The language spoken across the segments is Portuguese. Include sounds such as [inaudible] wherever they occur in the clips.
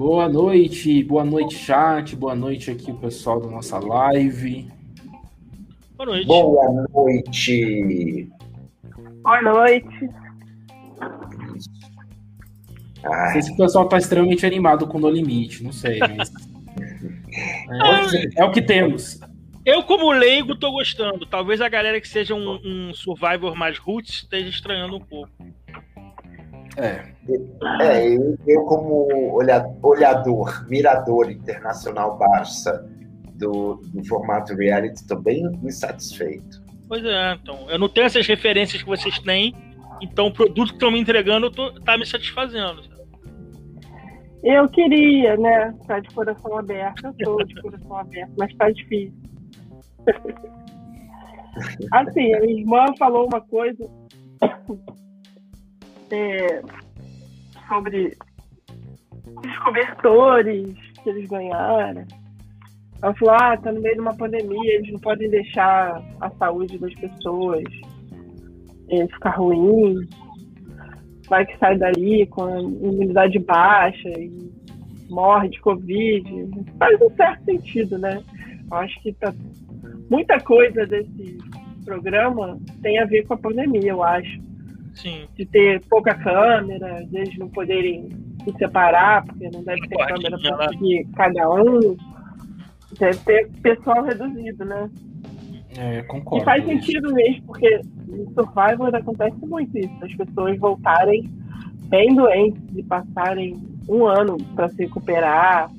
Boa noite, boa noite, chat, boa noite aqui o pessoal da nossa live. Boa noite. Boa noite. Boa noite. Não sei se o pessoal está extremamente animado com o No Limite, não sei, mas. é, é, o que temos. Eu, como leigo, tô gostando. Talvez a galera que seja um, um Survivor mais roots esteja estranhando um pouco. É. É, eu, eu como olhador, mirador internacional Barça do, do formato reality, estou bem insatisfeito. Pois é, então. Eu não tenho essas referências que vocês têm, então o produto que estão me entregando tô, tá me satisfazendo. Eu queria, né? Tá de coração aberto, eu tô de coração aberto, mas tá difícil. [laughs] assim, a minha irmã falou uma coisa sobre os cobertores que eles ganharam. Ela falou, ah, tá no meio de uma pandemia, eles não podem deixar a saúde das pessoas é, ficar ruim. Vai que sai daí com a imunidade baixa e morre de Covid. Faz um certo sentido, né? Eu acho que tá, muita coisa desse programa tem a ver com a pandemia, eu acho. Sim. De ter pouca câmera, de eles não poderem se separar, porque não deve ter câmera para seguir cada um. Deve ter pessoal reduzido, né? É, concordo. E faz sentido mesmo, porque no Survivor acontece muito isso, as pessoas voltarem bem doentes e passarem um ano para se recuperar.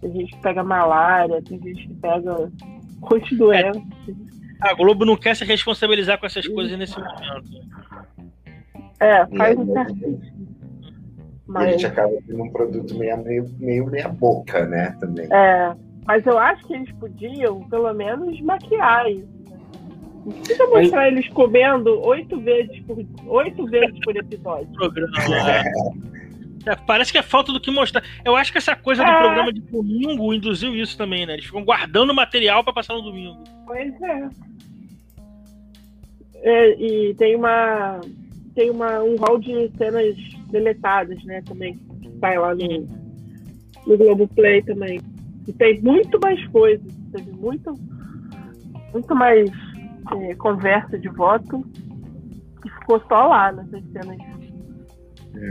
Tem gente que pega malária, tem gente que pega muitas doenças. É. A Globo não quer se responsabilizar com essas coisas nesse momento. É, faz um certo sentido. Mas... A gente acaba tendo um produto meio, meio, meio meia boca, né? Também. É, mas eu acho que eles podiam, pelo menos, maquiar isso. Não precisa mostrar mas... eles comendo oito vezes por, oito vezes por episódio. Programa. [laughs] É, parece que é falta do que mostrar. Eu acho que essa coisa é. do programa de domingo induziu isso também, né? Eles ficam guardando material para passar no domingo. Pois é. é. E tem uma. Tem uma, um hall de cenas deletadas, né? Também. Que sai lá no, no Globoplay também. E tem muito mais coisas. Teve muito, muito mais é, conversa de voto. Que ficou só lá nessas cenas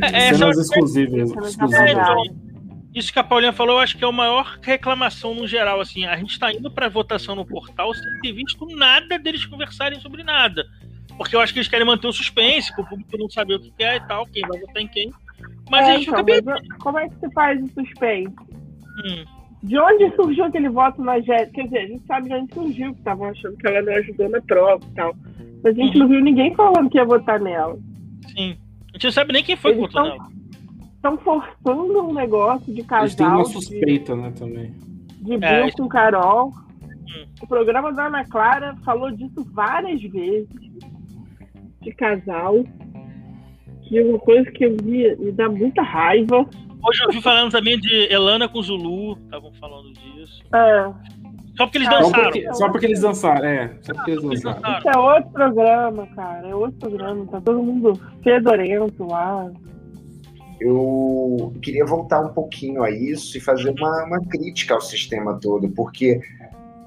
é, é cenas exclusivas. exclusivas. Isso que a Paulinha falou, eu acho que é a maior reclamação no geral. Assim, a gente está indo para votação no portal sem ter visto nada deles conversarem sobre nada. Porque eu acho que eles querem manter o suspense, para o público não saber o que quer e tal, quem vai votar em quem. Mas é, a gente então, fica Como é que se faz o suspense? Hum. De onde surgiu aquele voto na Jéssica? Quer dizer, a gente sabe de onde surgiu, que estavam achando que ela não ajudou na prova e tal. Mas a gente uhum. não viu ninguém falando que ia votar nela. Sim. A gente não sabe nem quem foi Eles que votou nela. Estão forçando um negócio de casal. Eles têm uma suspeita, de, né, também. De Bill é, com Carol. Hum. O programa da Ana Clara falou disso várias vezes. De casal. Que é uma coisa que eu vi me dá muita raiva. Hoje eu vi falando também de Elana com Zulu. Estavam falando disso. É. Só porque eles dançaram. Só porque, só porque eles dançaram, é. Só porque eles dançaram. Isso é outro programa, cara. É outro programa. Tá todo mundo fedorento lá. Eu queria voltar um pouquinho a isso e fazer uma, uma crítica ao sistema todo, porque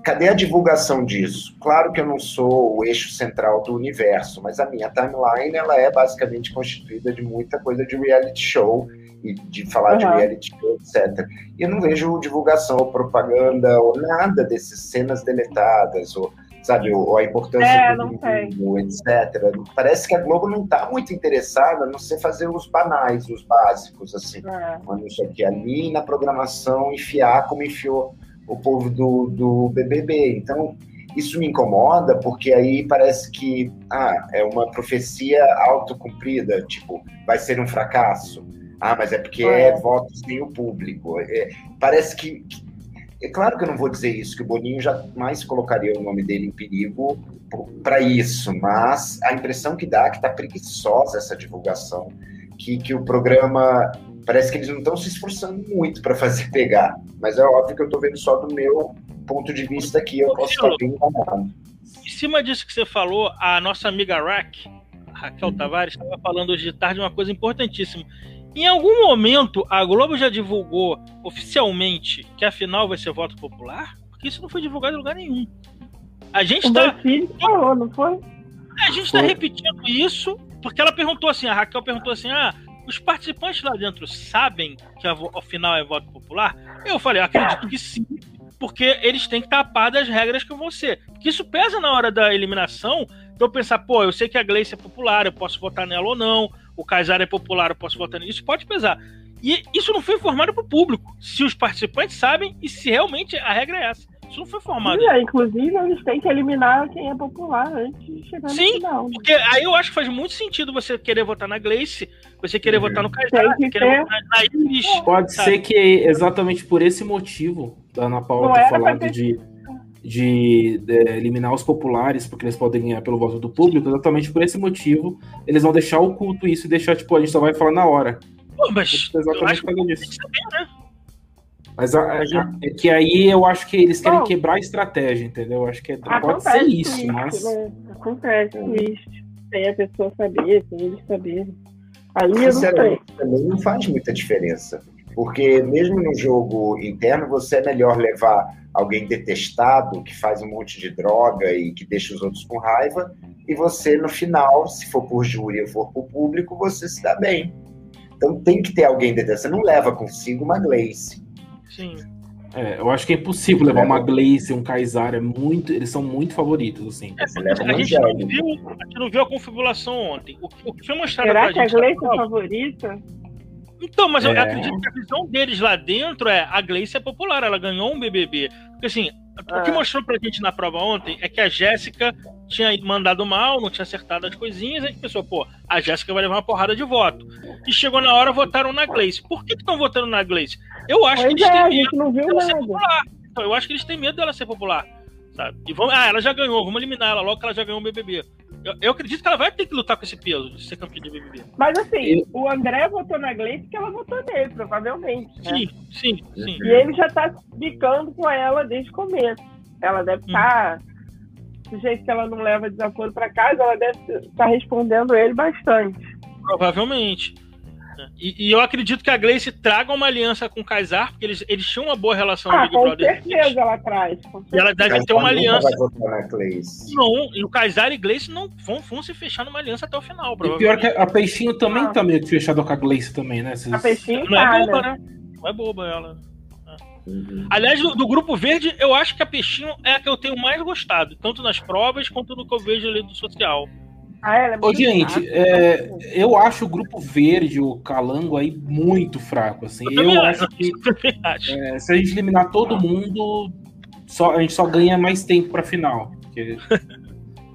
cadê a divulgação disso? Claro que eu não sou o eixo central do universo, mas a minha timeline ela é basicamente constituída de muita coisa de reality show e de falar uhum. de reality show, etc. E eu não vejo divulgação ou propaganda ou nada dessas cenas deletadas, ou, sabe, ou a importância é, do mundo, etc. Parece que a Globo não está muito interessada a não ser fazer os banais, os básicos, assim. É. Quando isso aqui ali na programação enfiar como enfiou o povo do, do BBB. Então, isso me incomoda porque aí parece que ah, é uma profecia autocumprida, tipo, vai ser um fracasso. Ah, mas é porque é, é voto sem o público. É, parece que, que, É claro que eu não vou dizer isso, que o Boninho jamais colocaria o nome dele em perigo para isso, mas a impressão que dá é que está preguiçosa essa divulgação, que, que o programa. Parece que eles não estão se esforçando muito para fazer pegar, mas é óbvio que eu estou vendo só do meu ponto de vista aqui, eu posso estar bem enganado. Em cima disso que você falou, a nossa amiga Rack, Raquel Tavares, estava falando hoje de tarde uma coisa importantíssima Em algum momento, a Globo já divulgou oficialmente que a final vai ser voto popular? Porque isso não foi divulgado em lugar nenhum. A gente está. falou, não foi? A gente está repetindo isso porque ela perguntou assim: a Raquel perguntou assim: ah, os participantes lá dentro sabem que a, a final é voto popular? Eu falei: acredito que sim, porque eles têm que tapar das regras que você. Porque isso pesa na hora da eliminação. Então pensar, pô, eu sei que a Gleice é popular, eu posso votar nela ou não. O Kaysar é popular, eu posso votar nisso. Isso pode pesar. E isso não foi informado para o público. Se os participantes sabem e se realmente a regra é essa. Isso não foi formado. Sim, é, inclusive, eles têm que eliminar quem é popular antes de chegar Sim, no final. Né? porque aí eu acho que faz muito sentido você querer votar na Gleice, você querer uhum. votar no Kaysar, você querer votar na Iris. Pode sabe? ser que exatamente por esse motivo, da Ana Paula ter falado ter... de, de, de, eliminar os populares, porque eles podem ganhar pelo voto do público, exatamente por esse motivo, eles vão deixar oculto isso e deixar, tipo, a gente só vai falar na hora. Pô, mas exatamente eu acho por causa disso. Saber, né? Mas a, a, é que aí eu acho que eles querem quebrar a estratégia, entendeu? Eu acho que é, pode ser isso, isso mas. Né? Acontece isso. Sem a pessoa saber, sem eles saberem. Aí eu não sei. Também não faz muita diferença. Porque mesmo no jogo interno, você é melhor levar alguém detestado, que faz um monte de droga e que deixa os outros com raiva, e você, no final, se for por júri ou for por público, você se dá bem. Então tem que ter alguém detestado. Você não leva consigo uma Gleice Sim. É, eu acho que é impossível levar uma Glaze e um Kaysar. É muito, eles são muito favoritos, assim. É, a, gente não viu, a gente não viu a configuração ontem. O, o que foi mostrado Será que a Glaze é favorita? Então, mas é. eu acredito que a visão deles lá dentro é a Gleice é popular, ela ganhou um BBB. Porque assim, o que é. mostrou pra gente na prova ontem é que a Jéssica tinha mandado mal, não tinha acertado as coisinhas, a gente pensou, pô, a Jéssica vai levar uma porrada de voto. E chegou na hora, votaram na Gleice. Por que estão votando na Gleice? Eu acho pois que eles é, têm medo dela ser popular. Então, eu acho que eles têm medo dela ser popular. Sabe? E vamos, ah, ela já ganhou, vamos eliminar ela logo que ela já ganhou o BBB. Eu, eu, acredito que ela vai ter que lutar com esse peso de ser campeã de BBB. Mas assim, eu... o André votou na Gleice porque ela votou nele, provavelmente. Né? Sim, sim, sim. E ele já tá bicando com ela desde o começo. Ela deve estar. Hum. Tá, do jeito que ela não leva desaforo para casa, ela deve estar tá respondendo ele bastante. Provavelmente. E, e, eu acredito que a Gleice traga uma aliança com o Kaysar, porque eles, eles tinham uma boa relação ah, no Big com Brother. Com certeza ela traz. E ela deve ter uma aliança. Não, e o Kaysar e Gleice não vão, vão se fechar numa aliança até o final. E pior que a Peixinho também ah. tá meio que fechada com a Gleice também, né? A Peixinho não é tá, é boba, né? Não é boba ela. Uhum. Aliás, do, do, grupo verde, eu acho que a Peixinho é a que eu tenho mais gostado, tanto nas provas quanto no que eu vejo ali do social. Ah, ela é Ô, gente, é, eu acho o grupo verde, o Calango aí, muito fraco. Assim. Eu, eu acho que [laughs] é, se a gente eliminar todo mundo, só, a gente só ganha mais tempo pra final. Porque... [laughs]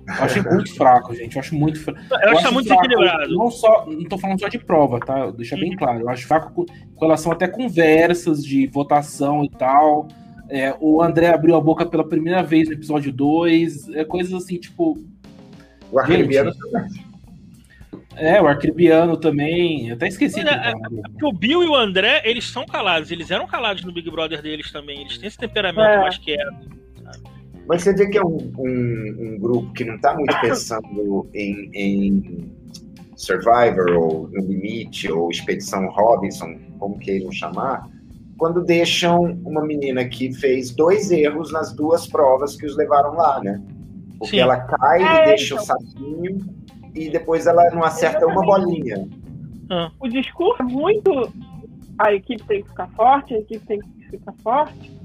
Eu acho muito fraco, gente. Eu acho muito fraco. Eu, eu acho, acho muito fraco, equilibrado. Não, só, não tô falando só de prova, tá? Deixa bem uhum. claro. Eu acho fraco com, com relação até conversas de votação e tal. É, o André abriu a boca pela primeira vez no episódio 2. É, coisas assim, tipo. O Arcribiano também. É, o Arcribiano também. Eu até esqueci. É, é, o Bill e o André, eles são calados. Eles eram calados no Big Brother deles também. Eles têm esse temperamento é. mais quieto. Mas você vê que é um, um, um grupo que não está muito pensando em, em, Survivor, ou No Limite, ou Expedição Robinson, como queiram chamar, quando deixam uma menina que fez dois erros nas duas provas que os levaram lá, né? Porque Sim. ela cai é, e deixa então. o saquinho e depois ela não acerta Exatamente. uma bolinha. Ah. O discurso é muito. A equipe tem que ficar forte, a equipe tem que ficar forte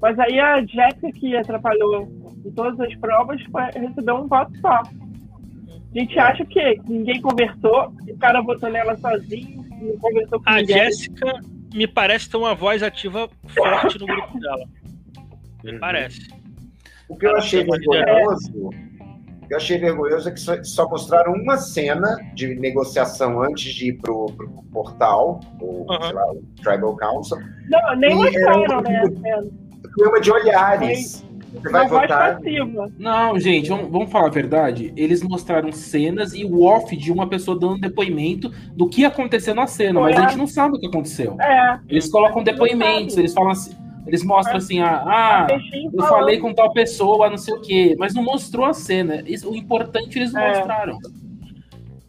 mas aí a Jéssica, que atrapalhou em todas as provas, recebeu um voto só. A gente acha que ninguém conversou, o cara votou nela sozinho, não conversou com a ninguém. A Jéssica me parece ter uma voz ativa forte no grupo dela. Me uhum. parece. O que eu achei vergonhoso, o que eu achei vergonhoso é que só, só, mostraram uma cena de negociação antes de ir pro, pro portal, o, uhum. lá, o Tribal Council. Não, nem mostraram, né, a problema de olhares. Você vai votar? Não, gente, vamos, vamos, falar a verdade. Eles mostraram cenas e o off de uma pessoa dando depoimento do que aconteceu na cena, mas a gente não sabe o que aconteceu. É. Eles colocam depoimentos, eles falam assim. Eles mostram assim, ah, ah eu falei com tal pessoa, não sei o quê, mas não mostrou a cena. Isso, o importante eles não é. mostraram.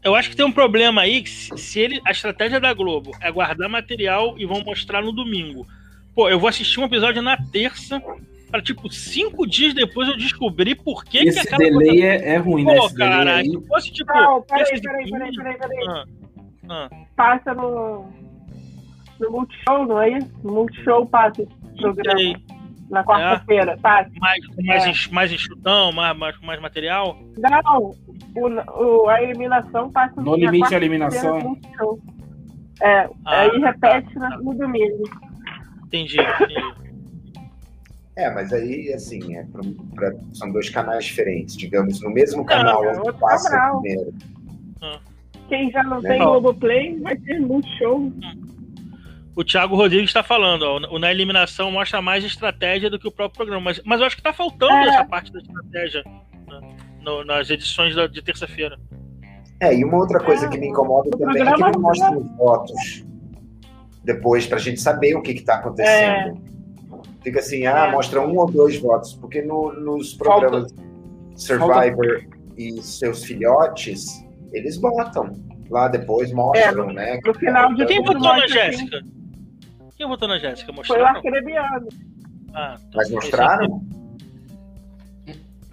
Eu acho que tem um problema aí que se ele, a estratégia da Globo é guardar material e vão mostrar no domingo. Pô, eu vou assistir um episódio na terça para tipo cinco dias depois eu descobrir por que esse que aquela delay coisa... é, é ruim, Pô, né? Pô, cara, se fosse tipo. Não, peraí, peraí, peraí, peraí, peraí. Ah, ah. Passa no. No Multishow, não é isso? No Multishow passa esse programa. Na quarta-feira, é. passa. Mais, mais, é. mais enxutão, mais, mais, mais material? Não, o, o, a eliminação passa no limite a eliminação. É, ah, aí repete tá, tá. no domingo. Entendi, entendi. É, mas aí, assim, é pra, pra, são dois canais diferentes, digamos, no mesmo canal não, onde passa canal. primeiro. Ah. Quem já não né? tem Globoplay vai ter muito show. O Thiago Rodrigues está falando, ó, o Na Eliminação mostra mais estratégia do que o próprio programa. Mas, mas eu acho que está faltando é. essa parte da estratégia né, no, nas edições da, de terça-feira. É, e uma outra coisa é, que me incomoda também é que não mostra os votos depois, para a gente saber o que está acontecendo. É. Fica assim, ah, é. mostra um ou dois votos, porque no, nos programas Falta. Survivor Falta. e seus filhotes, eles botam. Lá depois mostram, é, né? No final de Quem votou na Jéssica? Quem votou na Jéssica? Foi o Arcrebiano. Ah, então Mas mostraram?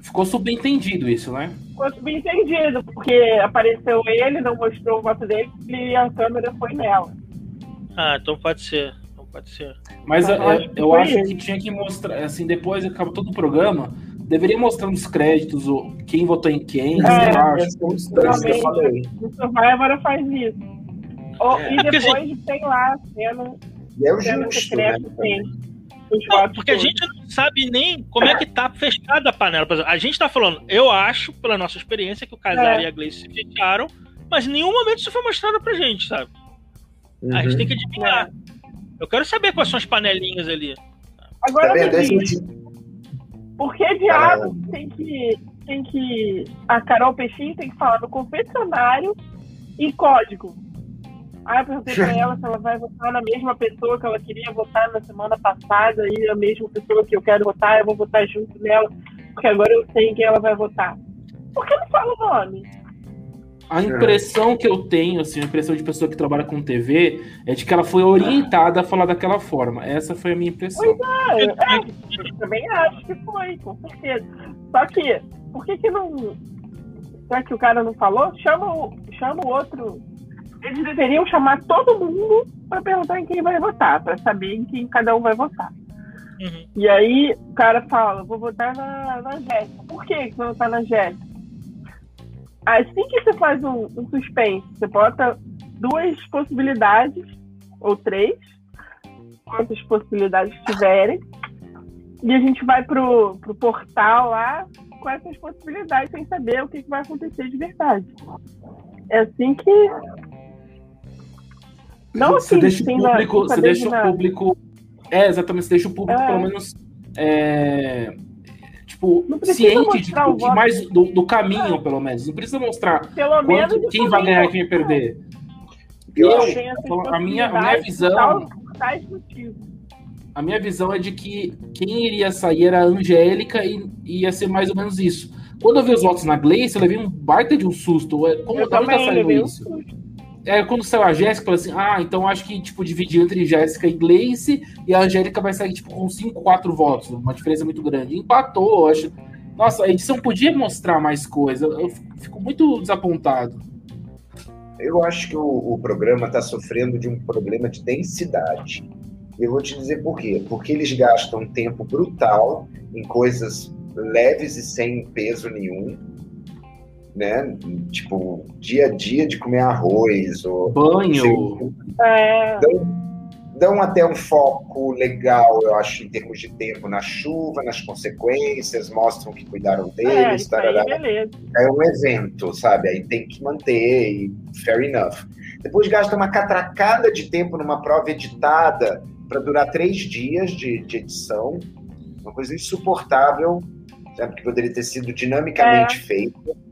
Ficou subentendido isso, né? Ficou subentendido, porque apareceu ele, não mostrou o voto dele e a câmera foi nela. Ah, então pode ser pode ser. Mas eu, acho, eu acho que tinha que mostrar, assim, depois acaba todo o programa, deveria mostrar nos créditos quem votou em quem, é, eu acho. É que eu falei. O Survivor faz isso. Oh, é. E depois assim, tem lá a cena, e é o justo, né? Não, porque a gente não sabe nem como é que tá fechada a panela. a gente tá falando, eu acho, pela nossa experiência, que o Casar é. e a Gleice se fecharam, mas em nenhum momento isso foi mostrado pra gente, sabe? Uhum. A gente tem que adivinhar. É. Eu quero saber quais são as panelinhas ali. Agora, tá gente, por que diabo tem que, tem que. A Carol Peixinho tem que falar no confessionário em código? Aí eu perguntei pra ela se ela vai votar na mesma pessoa que ela queria votar na semana passada e a mesma pessoa que eu quero votar, eu vou votar junto nela, porque agora eu sei em quem ela vai votar. Por que não fala o nome? A impressão que eu tenho, assim, a impressão de pessoa que trabalha com TV, é de que ela foi orientada a falar daquela forma. Essa foi a minha impressão. Pois é, é eu também acho que foi, com certeza. Só que, por que que não... Será que o cara não falou? Chama o, chama o outro... Eles deveriam chamar todo mundo para perguntar em quem vai votar, para saber em quem cada um vai votar. Uhum. E aí o cara fala, vou votar na, na Jéssica. Por que você vai votar na Jéssica? assim que você faz um, um suspense, você bota duas possibilidades, ou três, quantas possibilidades tiverem, e a gente vai pro, pro portal lá com essas possibilidades sem saber o que, que vai acontecer de verdade. É assim que. Não assim, você deixa o público. Você deixa o público. É, exatamente, você deixa o público, é. pelo menos. É, tipo, ciente de, de mais do, do, caminho, é. pelo menos. Não precisa mostrar pelo quanto, quem vai ganhar e quem vai perder. Eu, eu a, minha, a minha visão. A minha visão é de que quem iria sair era a Angélica e ia ser mais ou menos isso. Quando eu vi os votos na Gleice, eu levei um baita de um susto. É, como eu tá saindo isso? É, quando saiu a Jéssica, assim: ah, então acho que tipo, dividir entre Jéssica e Gleice e a Angélica vai sair tipo, com 5, 4 votos, uma diferença muito grande. Empatou, acho. Nossa, a edição podia mostrar mais coisa. Eu fico muito desapontado. Eu acho que o, o programa está sofrendo de um problema de densidade. Eu vou te dizer por quê. Porque eles gastam tempo brutal em coisas leves e sem peso nenhum né? Tipo, dia a dia de comer arroz. Ou, Banho. É... Dão, dão até um foco legal, eu acho, em termos de tempo na chuva, nas consequências, mostram que cuidaram deles. É, é um evento, sabe? Aí tem que manter, e fair enough. Depois gasta uma catracada de tempo numa prova editada para durar três dias de, de edição, uma coisa insuportável, sabe? que poderia ter sido dinamicamente é. feita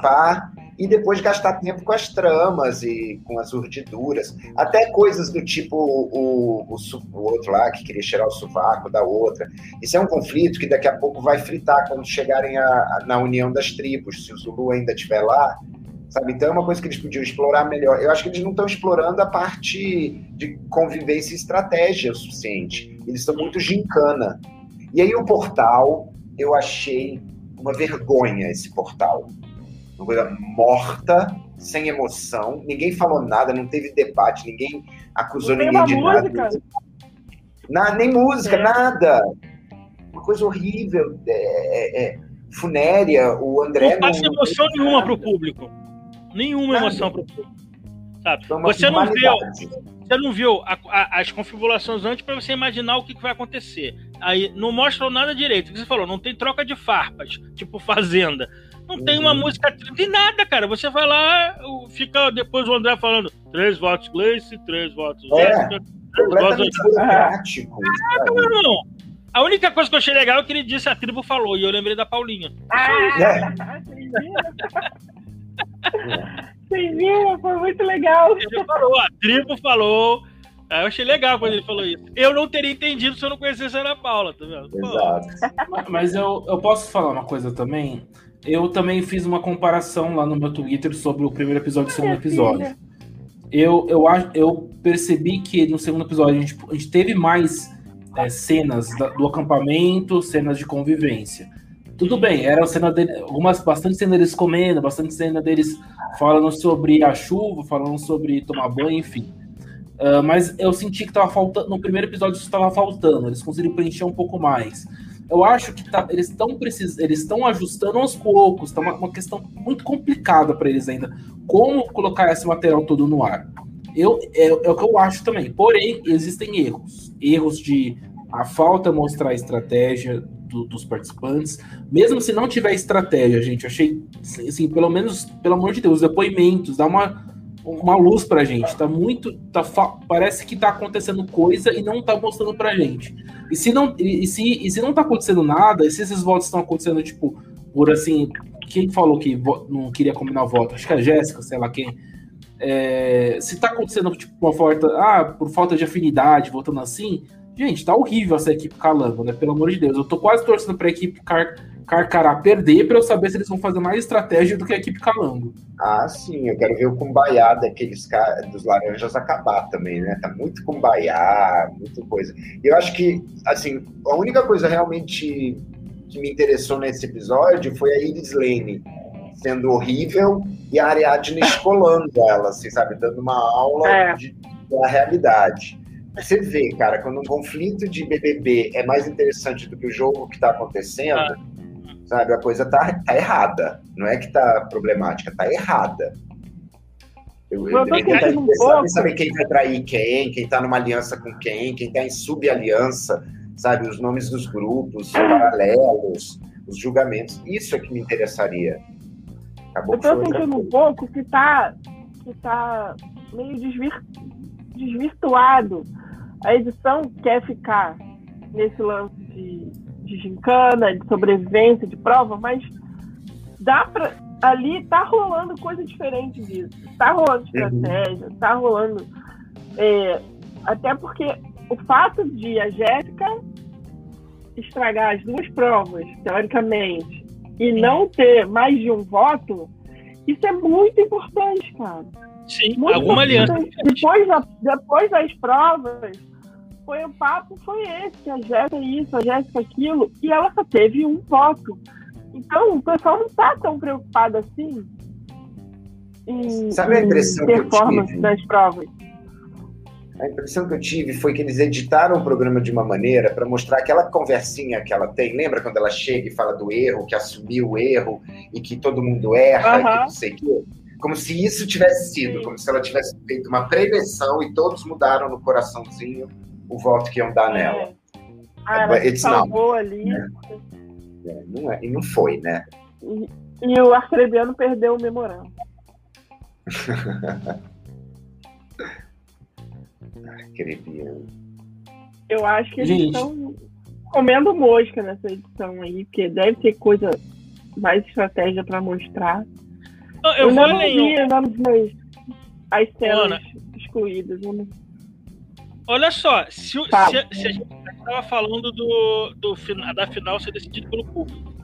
pá, e depois gastar tempo com as tramas e com as urdiduras. Até coisas do tipo o, o, o, outro lá que queria cheirar o sovaco da outra. Isso é um conflito que daqui a pouco vai fritar quando chegarem a, a, na união das tribos. Se o Zulu ainda estiver lá, Sabe? Então é uma coisa que eles podiam explorar melhor. Eu acho que eles não estão explorando a parte de convivência e estratégia o suficiente. Eles estão muito gincana. E aí o portal, eu achei uma vergonha esse portal. Uma coisa morta, sem emoção, ninguém falou nada, não teve debate, ninguém acusou ninguém de música. nada. Na, nem música, é. nada. Uma coisa horrível, é, é, é funérea, o André. Não passa emoção não nenhuma para o público. Nenhuma nada. emoção para o público. Sabe? Então, você, não viu, você não viu a, a, as configurações antes para você imaginar o que, que, vai acontecer. Aí não mostra nada direito. O que você falou? Não tem troca de farpas, tipo Fazenda. Não uhum. tem uma uhum. música, não tem nada, cara. Você vai lá, fica depois o André falando três votos Gleice, três votos é, Jéssica, três votos burocrático. Caraca, meu irmão. A única coisa que eu achei legal é que ele disse a tribo falou, e eu lembrei da Paulinha. Ah, [laughs] [laughs] Vocês viram? Foi muito legal. Ele falou, a tribo falou. Eu achei legal quando ele falou isso. Eu não teria entendido se eu não conhecesse a Ana Paula, tá vendo? Exato. Mas eu, eu posso falar uma coisa também? Eu também fiz uma comparação lá no meu Twitter sobre o primeiro episódio e o segundo episódio. Eu, eu, eu percebi que no segundo episódio a gente, a gente teve mais é, cenas do acampamento, cenas de convivência. Tudo bem, era cena dele, algumas, bastante cena deles comendo, bastante cena deles falando sobre a chuva, falando sobre tomar banho, enfim. Uh, mas eu senti que tava faltando. No primeiro episódio isso estava faltando, eles conseguiram preencher um pouco mais. Eu acho que tá, eles estão precis, eles estão ajustando aos poucos, tá uma, uma questão muito complicada para eles ainda. Como colocar esse material todo no ar? Eu, é, é o que eu acho também. Porém, existem erros. Erros de a falta mostrar a estratégia do, dos participantes. Mesmo se não tiver estratégia, gente, achei, assim, pelo menos, pelo amor de Deus, depoimentos, dá uma, uma luz pra gente. Tá muito. Tá, parece que tá acontecendo coisa e não tá mostrando pra gente. E se não, e, se, e se não tá acontecendo nada, e se esses votos estão acontecendo, tipo, por assim. Quem falou que não queria combinar voto? Acho que é a Jéssica, sei lá quem. É, se tá acontecendo, tipo, uma falta. Ah, por falta de afinidade, votando assim, Gente, tá horrível essa equipe Calango, né? Pelo amor de Deus. Eu tô quase torcendo pra equipe Car Carcará perder pra eu saber se eles vão fazer mais estratégia do que a equipe Calango. Ah, sim. Eu quero ver o Cumbaiá daqueles dos laranjas acabar também, né? Tá muito Cumbaiá, muita coisa. E eu acho que, assim, a única coisa realmente que me interessou nesse episódio foi a Iris Lane sendo horrível e a Ariadne [laughs] escolando ela, assim, sabe? Dando uma aula é. de, da realidade. Você vê, cara, quando um conflito de BBB é mais interessante do que o jogo que está acontecendo, ah. sabe, a coisa tá, tá, errada. Não é que tá problemática, tá errada. Eu, eu, um pouco. saber quem vai trair quem, quem tá numa aliança com quem, quem tá em subaliança, sabe, os nomes dos grupos, os paralelos, os julgamentos. Isso é que me interessaria. Acabou eu tô sentindo um pouco que tá, que tá meio desvir, desvirtuado a edição quer ficar nesse lance de, de gincana, de sobrevivência, de prova, mas dá pra. Ali tá rolando coisa diferente disso. Tá rolando estratégia, uhum. tá rolando. É, até porque o fato de a Jéssica estragar as duas provas, teoricamente, e não ter mais de um voto, isso é muito importante, cara. Sim, muito alguma aliança. Depois, depois das provas, foi o papo foi esse, a Jéssica isso, a Jéssica aquilo, e ela só teve um voto. Então, o pessoal não está tão preocupado assim em, Sabe a impressão em performance das provas. A impressão que eu tive foi que eles editaram o programa de uma maneira para mostrar aquela conversinha que ela tem. Lembra quando ela chega e fala do erro, que assumiu o erro e que todo mundo erra, uhum. e que não sei o quê? Como se isso tivesse sido, Sim. como se ela tivesse feito uma prevenção e todos mudaram no coraçãozinho o voto que iam dar é. nela. Ah, ela salvou ali. É. É, não é, e não foi, né? E, e o Arcrebiano perdeu o memorando. [laughs] Arcrebiano. Eu acho que eles estão comendo mosca nessa edição aí, porque deve ter coisa mais estratégia para mostrar. Eu, eu, eu não vi, eu não vi as cenas excluídas. Eu não Olha só, se, tá. se, se a gente estava falando do, do, da final ser decidida pelo público.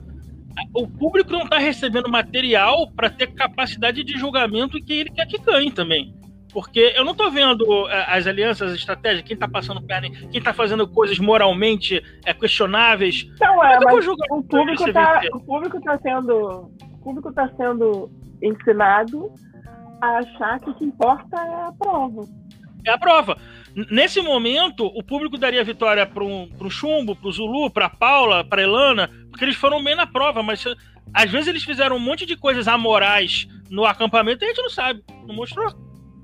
o público não está recebendo material para ter capacidade de julgamento que ele quer que ganhe também. Porque eu não estou vendo é, as alianças, as estratégias, quem está passando perna, quem está fazendo coisas moralmente é, questionáveis. Não, é, mas o público está o público tá sendo o público tá sendo ensinado a achar que o que importa é a prova. É a prova. Nesse momento, o público daria vitória para um, o Chumbo, para o Zulu, para Paula, para Elana, porque eles foram bem na prova, mas às vezes eles fizeram um monte de coisas amorais no acampamento e a gente não sabe, não mostrou.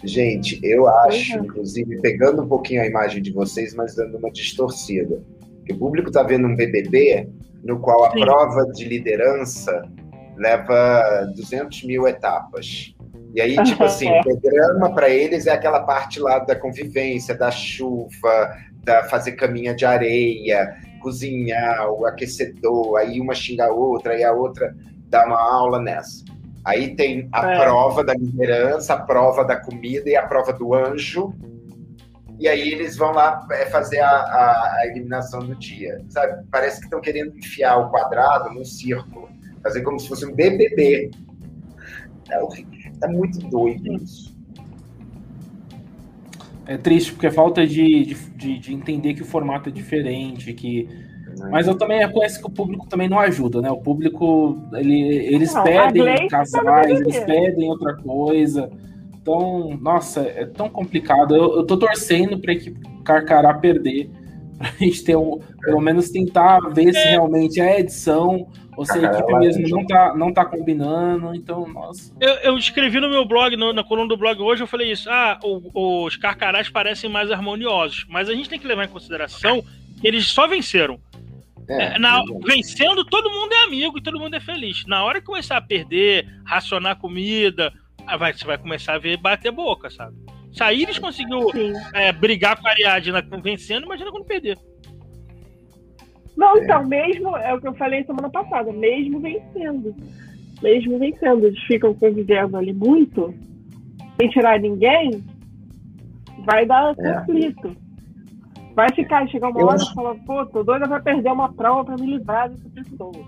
Gente, eu acho, inclusive, pegando um pouquinho a imagem de vocês, mas dando uma distorcida. Que o público está vendo um BBB no qual a Sim. prova de liderança leva 200 mil etapas. E aí, tipo assim, o programa para eles é aquela parte lá da convivência, da chuva, da fazer caminha de areia, cozinhar, o aquecedor, aí uma xinga a outra, aí a outra dá uma aula nessa. Aí tem a é. prova da liderança, a prova da comida e a prova do anjo. E aí eles vão lá é, fazer a, a, a eliminação do dia. Sabe? Parece que estão querendo enfiar o quadrado num círculo. Fazer como se fosse um BBB. É horrível. É muito doido isso. É triste, porque falta de, de, de, entender que o formato é diferente, que. Mas eu também reconheço que o público também não ajuda, né? O público, ele, eles não, pedem casais, eles pedem outra coisa. Então, nossa, é tão complicado. Eu, eu tô torcendo pra equipe Carcará perder, pra gente ter um, pelo menos tentar ver se realmente é edição ou se a equipe mesmo não tá, não tá combinando, então, nossa. Eu, eu escrevi no meu blog, no, na coluna do blog hoje, eu falei isso. Ah, o, os carcarás parecem mais harmoniosos, mas a gente tem que levar em consideração que eles só venceram. É, é na, vencendo, todo mundo é amigo e todo mundo é feliz. Na hora que começar a perder, racionar comida, ah, vai, você vai começar a ver bater boca, sabe? Se a Iris conseguiu é, brigar com a Ariadna vencendo, imagina quando perder. Não, é. então, mesmo, é o que eu falei semana passada, mesmo vencendo. Mesmo vencendo, eles ficam convivendo ali muito, sem tirar ninguém, vai dar é. conflito. Vai ficar, chegar uma eu hora e falar, pô, tô doida pra perder uma prova pra me livrar dessa pessoa.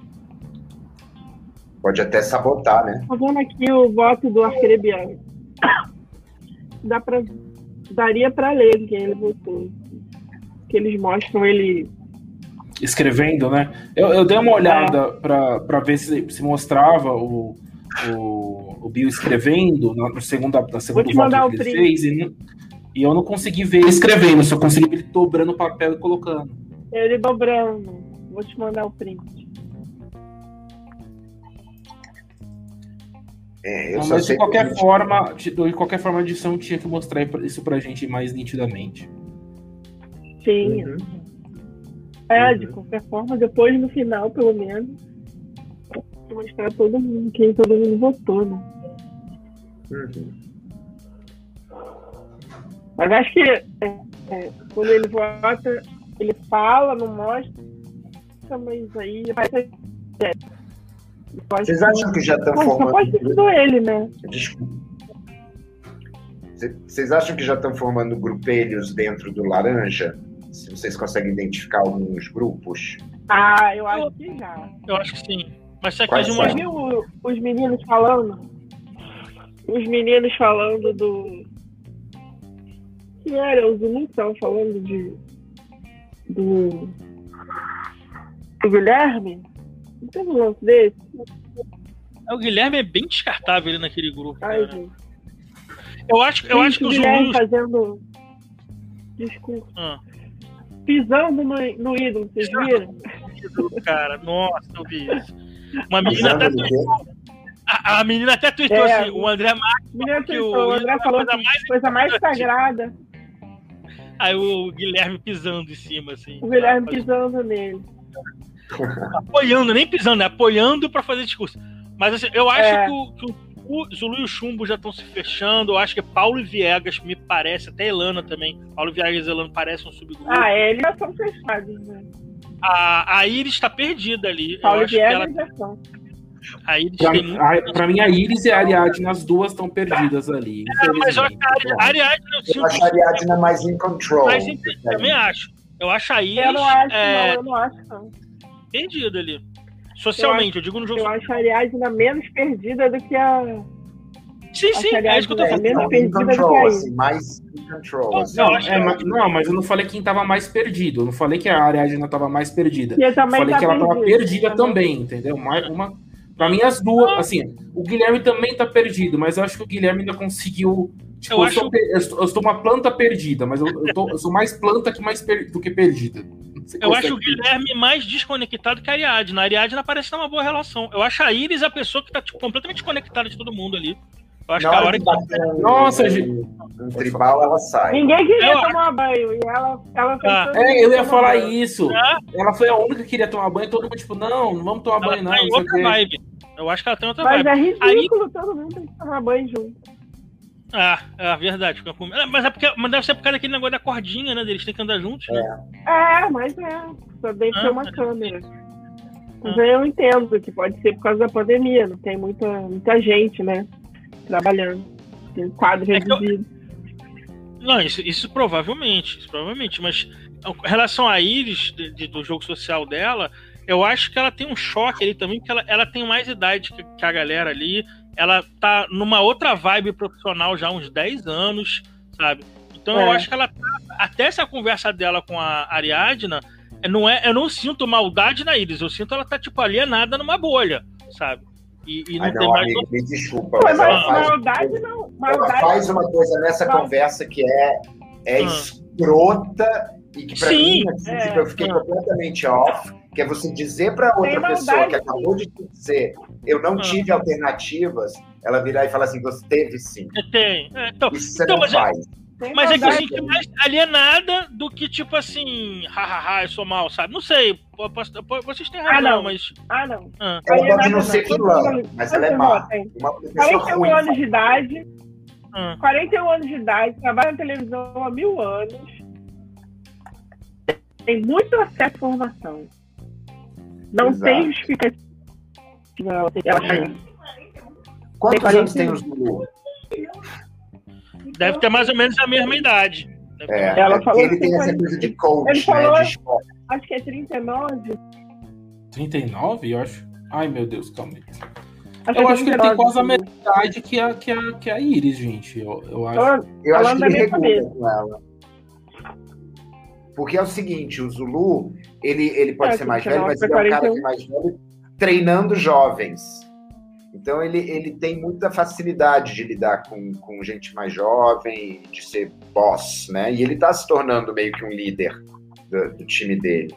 Pode até sabotar, né? Tô vendo aqui o voto do Arcrebiano. Dá pra, daria pra ler quem ele votou. Que eles mostram ele escrevendo, né? Eu, eu dei uma olhada para ver se, se mostrava o, o, o Bill escrevendo na, segunda, na segunda foto que ele fez. E, e, eu não consegui ver ele escrevendo, só consegui ver ele dobrando o papel e colocando. Ele dobrando. Vou te mandar o print. É, não, mas de qualquer forma, de, de qualquer forma, a edição tinha que mostrar isso pra gente mais nitidamente. Sim. Uhum. É, de qualquer forma, depois no final, pelo menos, mostrar todo mundo, quem todo mundo votou, né? Uhum. Mas acho que é, é, quando ele vota, ele fala, não mostra, mas aí vai ser. É. Vocês acham que já estão formando. Pode ter sido ele, né? Desculpa. Vocês acham que já estão formando grupelhos dentro do Laranja? se vocês conseguem identificar alguns grupos. Ah, eu acho que já. Eu acho que sim. Mas você quer de uma... viu os meninos falando? Os meninos falando do. Que era? Os meninos estavam falando de. Do. Do Guilherme? Não um lance desse? É, o Guilherme é bem descartável ali naquele grupo. Ai, eu acho, eu acho que o Guilherme fazendo discurso. Ah pisando no, no ídolo, vocês viram? Cara, nossa, eu vi isso. Uma menina até tweetou. A, a, menina até tweetou é, assim, o André Marques. Que o, o André falou coisa mais, coisa mais sagrada. Aí o Guilherme pisando em cima, assim. O Guilherme pisando nele. Apoiando, nem pisando, né? Apoiando pra fazer discurso. Mas assim, eu acho é. que, o, que o Zulu e o Chumbo já estão se fechando. Eu acho que Paulo e Viegas me parece, até Elana também. Paulo Viegas e Elana parecem um subgrupo. Ah, é, eles já estão fechados, né? A, a Iris está perdida ali. Paulo e Viegas ela... já estão. A Iris pra, tem a, pra mim, a Iris e a Ariadne, as duas estão perdidas ali. É, mas eu acho que a Ariadne. Eu, eu acho a Ariadne mais in control. Mais in, também acho. Eu acho a Iris. Eu não acho, é... não, eu não acho, não. Perdida ali. Socialmente, eu, acho, eu digo no jogo. Eu acho a Ariadna menos perdida do que a. Sim, sim, é isso que eu tô falando. Menos perdida control, do que a assim, mais control. Não, assim. não, é, mas, não, mas eu não falei quem tava mais perdido. Eu não falei que a Ariadna tava mais perdida. Eu falei tá que ela tava perdida também, entendeu? Uma, uma, pra mim, as duas, assim, o Guilherme também tá perdido, mas eu acho que o Guilherme ainda conseguiu Tipo, eu, eu, acho... sou, eu, sou, uma planta perdida, mas eu, eu, tô, eu sou mais planta que mais per, do que perdida. Eu acho o Guilherme mais desconectado que a Ariadna. A Ariadna parece ter uma boa relação. Eu acho a Iris a pessoa que tá tipo, completamente conectada de todo mundo ali. Eu acho que a hora que. Nossa, gente. Um tribal, ela sai. Ninguém queria eu tomar acho... banho. E ela, ela ah. É, eu ia falar banho. isso. Ah. Ela foi a única que queria tomar banho. Todo mundo, tipo, não, não vamos tomar ela banho, tá não. Tá outra vibe. Eu acho que ela tem outra Mas vibe. Mas é ridículo Aí... todo mundo tem que tomar banho junto. Ah, é verdade. Mas, é porque, mas deve ser por causa daquele negócio da cordinha, né? Eles têm que andar juntos, né? É, é mas é. Só deve ah, ter uma é. câmera. Mas ah. eu entendo que pode ser por causa da pandemia. Não tem muita, muita gente, né? Trabalhando. Tem um quadro é reduzido. Eu... Não, isso, isso provavelmente. Isso provavelmente. Mas em relação a Iris, de, de, do jogo social dela, eu acho que ela tem um choque ali também, porque ela, ela tem mais idade que, que a galera ali ela tá numa outra vibe profissional já há uns 10 anos, sabe? Então é. eu acho que ela tá, até essa conversa dela com a Ariadna, não é, eu não sinto maldade na Iris, eu sinto ela tá tipo alienada numa bolha, sabe? E, e não, Ai, tem mais. Amigo, me desculpa, mas, mas ela, faz, maldade, não, maldade, ela faz uma coisa nessa não. conversa que é, é ah. escrota e que pra Sim, mim, assim, é, eu fiquei completamente off que é você dizer para outra pessoa que acabou de te dizer, eu não ah. tive alternativas, ela virar e falar assim, você teve sim. Tem. É, então, Isso você então, não mas é- faz. É, mas é que eu sinto mais alienada do que, tipo assim, hahaha, eu sou mal, sabe? Não sei, vocês têm razão, ah, não. mas. Ah, não. Ah. Ela pode não ser vilã, mas ela é má. Uma 41 ruim, anos de idade, ah. 41 anos de idade, trabalha na televisão há mil anos, tem muito acesso à informação. Não Exato. tem justificativa. Quantos anos tem o Zulu? Deve ter mais ou menos a mesma idade. É, ela falou ele tem essa coisa de coach, ele falou, né, de Acho que é 39. 39, eu acho. Ai, meu Deus, calma aí. Acho eu acho que ele tem quase a mesma idade que a, que a, que a Iris, gente. Eu, eu acho, eu, eu acho que ele regula com ela. Porque é o seguinte, o Zulu, ele, ele pode é, ser mais velho, mas ele é um cara que é mais velho treinando jovens. Então ele, ele tem muita facilidade de lidar com, com gente mais jovem, de ser boss, né? E ele está se tornando meio que um líder do, do time dele.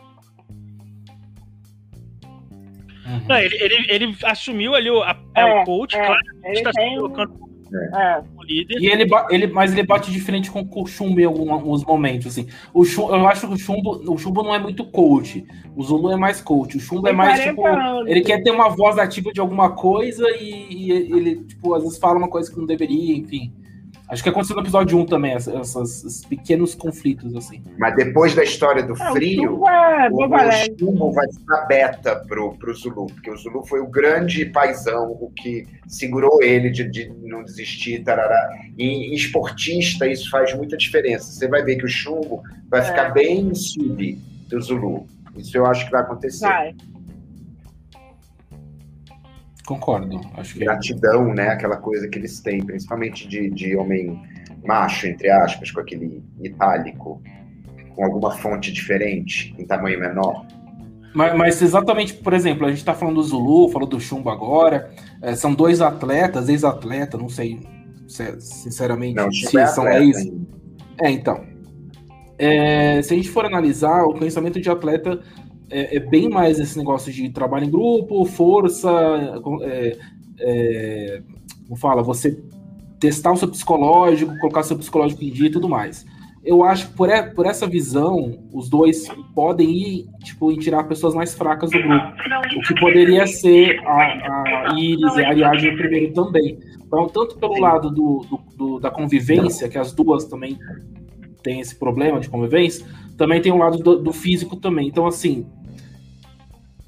Uhum. Não, ele, ele, ele, assumiu ali o, a, é, o coach, é, claro, está se colocando é. Líder. E ele, ele, mas ele bate de frente com o Chumbo em alguns momentos, assim. O Chumbo, eu acho que o Chumbo, o Chumbo não é muito coach. O Zulu é mais coach. O Chumbo é mais, tipo, anos. ele quer ter uma voz ativa de alguma coisa e, e, ele, tipo, às vezes fala uma coisa que não deveria, enfim. Acho que aconteceu no episódio 1 também, essas, esses pequenos conflitos, assim. Mas depois da história do é, frio, é, o, o Chumbo vai ficar beta pro, pro Zulu, porque o Zulu foi o grande paizão, o que segurou ele de, de não desistir, tarará. E em esportista, isso faz muita diferença. Você vai ver que o Chumbo vai é. ficar bem sub do Zulu. Isso eu acho que vai acontecer. Vai. Concordo. Acho que... Gratidão, né? Aquela coisa que eles têm, principalmente de, de homem macho, entre aspas, com aquele itálico, com alguma fonte diferente, em tamanho menor. Mas, mas, exatamente, por exemplo, a gente está falando do Zulu, falou do Chumbo agora. É, são dois atletas, ex-atleta, não sei sinceramente não, se é são ex. É, então. É, se a gente for analisar, o pensamento de atleta é, é, bem mais esse negócio de trabalho em grupo, força, é, é, como fala, você testar o seu psicológico, colocar seu psicológico em dia e tudo mais. Eu acho que por, por essa visão, os dois podem ir tipo, em tirar pessoas mais fracas do grupo. O que poderia ser a, a Iris e a Ariadne primeiro também. Então, tanto pelo lado do, do, do, da convivência, que as duas também têm esse problema de convivência, também tem o um lado do, do, físico também. Então, assim,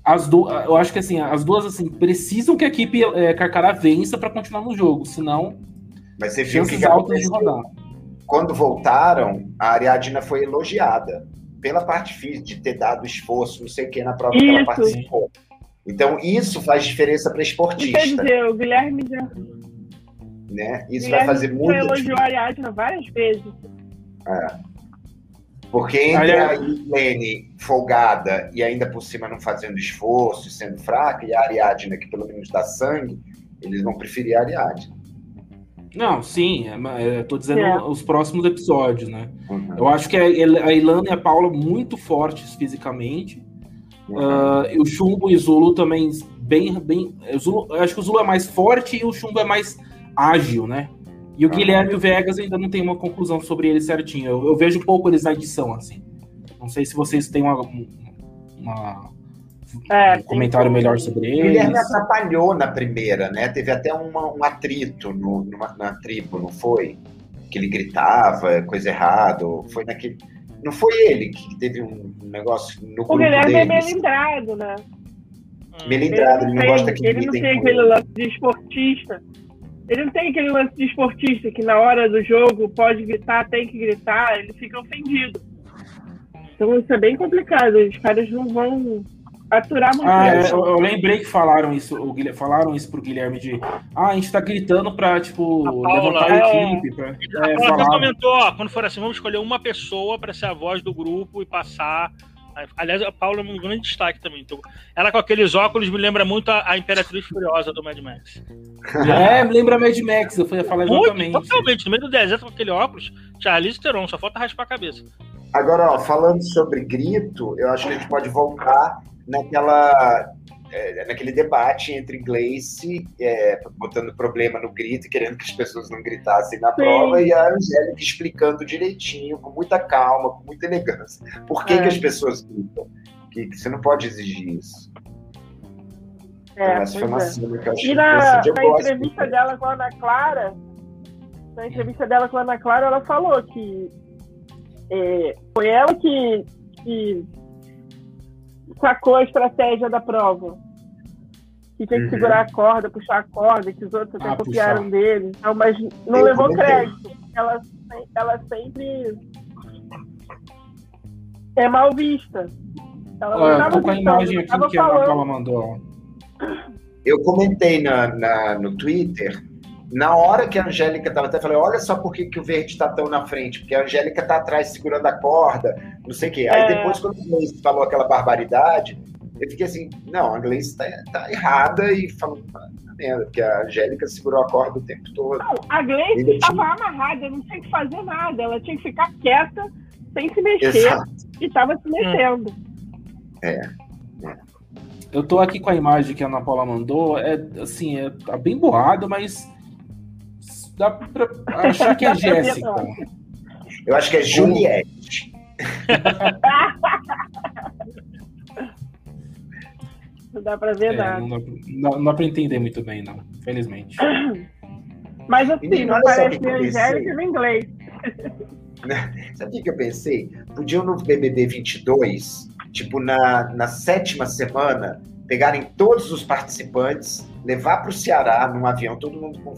as do, eu acho que assim, as duas assim, precisam que a equipe é, Carcará vença para continuar no jogo, senão Mas você viu que altas de rodar. Quando voltaram, a Ariadna foi elogiada pela parte física, de ter dado esforço, não sei o que, na prova Isso. que ela participou. Então, isso faz diferença para esportista. Quer dizer, o Guilherme já. Né? Isso Guilherme vai fazer muito. elogiou a Ariadna várias vezes. É. Porque entre a Lene folgada e ainda por cima não fazendo esforço e sendo fraca, e a Ariadna, que pelo menos dá sangue, eles vão preferir a Ariadna. Não, sim, é, eu tô dizendo é. os próximos episódios, né? Uhum. Eu acho que a Ilana e a Paula muito fortes fisicamente. Uhum. Uh, e o Chumbo e o Zulu também bem. bem Zulu, eu acho que o Zulu é mais forte e o Chumbo é mais ágil, né? E o uhum. Guilherme e o Vegas ainda não tem uma conclusão sobre ele certinho. Eu, eu, vejo pouco eles na edição, assim. Não sei se vocês têm uma, uma é, um comentário melhor sobre ele. O Guilherme atrapalhou na primeira, né? Teve até uma, um atrito no, numa, na tribo, não foi? Que ele gritava, coisa errada. Foi naquele. Não foi ele que teve um negócio no O Guilherme é melindrado, né? Melindrado, ele, ele não, gosta que Ele não tem aquele lance de esportista. Ele não tem aquele lance de esportista que na hora do jogo pode gritar, tem que gritar, ele fica ofendido. Então isso é bem complicado. Os caras não vão aturar muito. Ah, é, eu, eu, lembrei que falaram isso, o Guilherme, falaram isso pro Guilherme de ah, a gente tá gritando pra, tipo, a levantar a é, equipe. Pra, é, a Paula comentou, ó, quando for assim, vamos escolher uma pessoa para ser a voz do grupo e passar. Aliás, a Paula é um grande destaque também. Então, ela com aqueles óculos me lembra muito a, a Imperatriz Furiosa do Mad Max. [laughs] É, me lembra Mad Max, eu fui falar exatamente. Muito, totalmente, no meio do deserto com aquele óculos, Charlize Theron, só falta raspar a cabeça. Agora, ó, falando sobre grito, eu acho que a gente pode voltar naquela é, naquele debate entre Gleice é, botando problema no grito, querendo que as pessoas não gritassem na Sim. prova, e a Angélica explicando direitinho, com muita calma, com muita elegância, por que, é. que as pessoas gritam. Que, que, você não pode exigir isso. É, então, uma é. cena que eu E na, na entrevista dela com a Ana Clara, na entrevista dela com a Ana Clara, ela falou que é, foi ela que, que sacou a estratégia da prova. Que tem que uhum. segurar a corda, puxar a corda, que os outros até ah, copiaram puxar. dele. Então, mas não Eu levou crédito. Ela, ela sempre é mal vista. Ela Olha, não estava com a imagem aqui que falando. a Paula mandou. Eu comentei na, na, no Twitter na hora que a Angélica estava até falei, olha só por que, que o verde está tão na frente, porque a Angélica está atrás segurando a corda, não sei o quê. Aí é. depois, quando o Gleice falou aquela barbaridade, eu fiquei assim, não, a Gleice está tá errada e falou, tá merda, porque a Angélica segurou a corda o tempo todo. Não, a Gleice estava tinha... amarrada, não tinha que fazer nada, ela tinha que ficar quieta, sem se mexer, Exato. e estava se mexendo. É. é. Eu tô aqui com a imagem que a Ana Paula mandou, é assim, é, tá bem borrado, mas dá pra achar que é Jéssica. Eu acho que é Juliette. não dá pra ver é, nada. Não dá, não, não dá pra entender muito bem, não. Felizmente. [clears throat] Mas assim, não parece nem Angélica nem inglês. [laughs] Sabe o que eu pensei? Podiam no BBB 22, tipo, na, na sétima semana, pegarem todos os participantes levar para o Ceará num avião, todo mundo com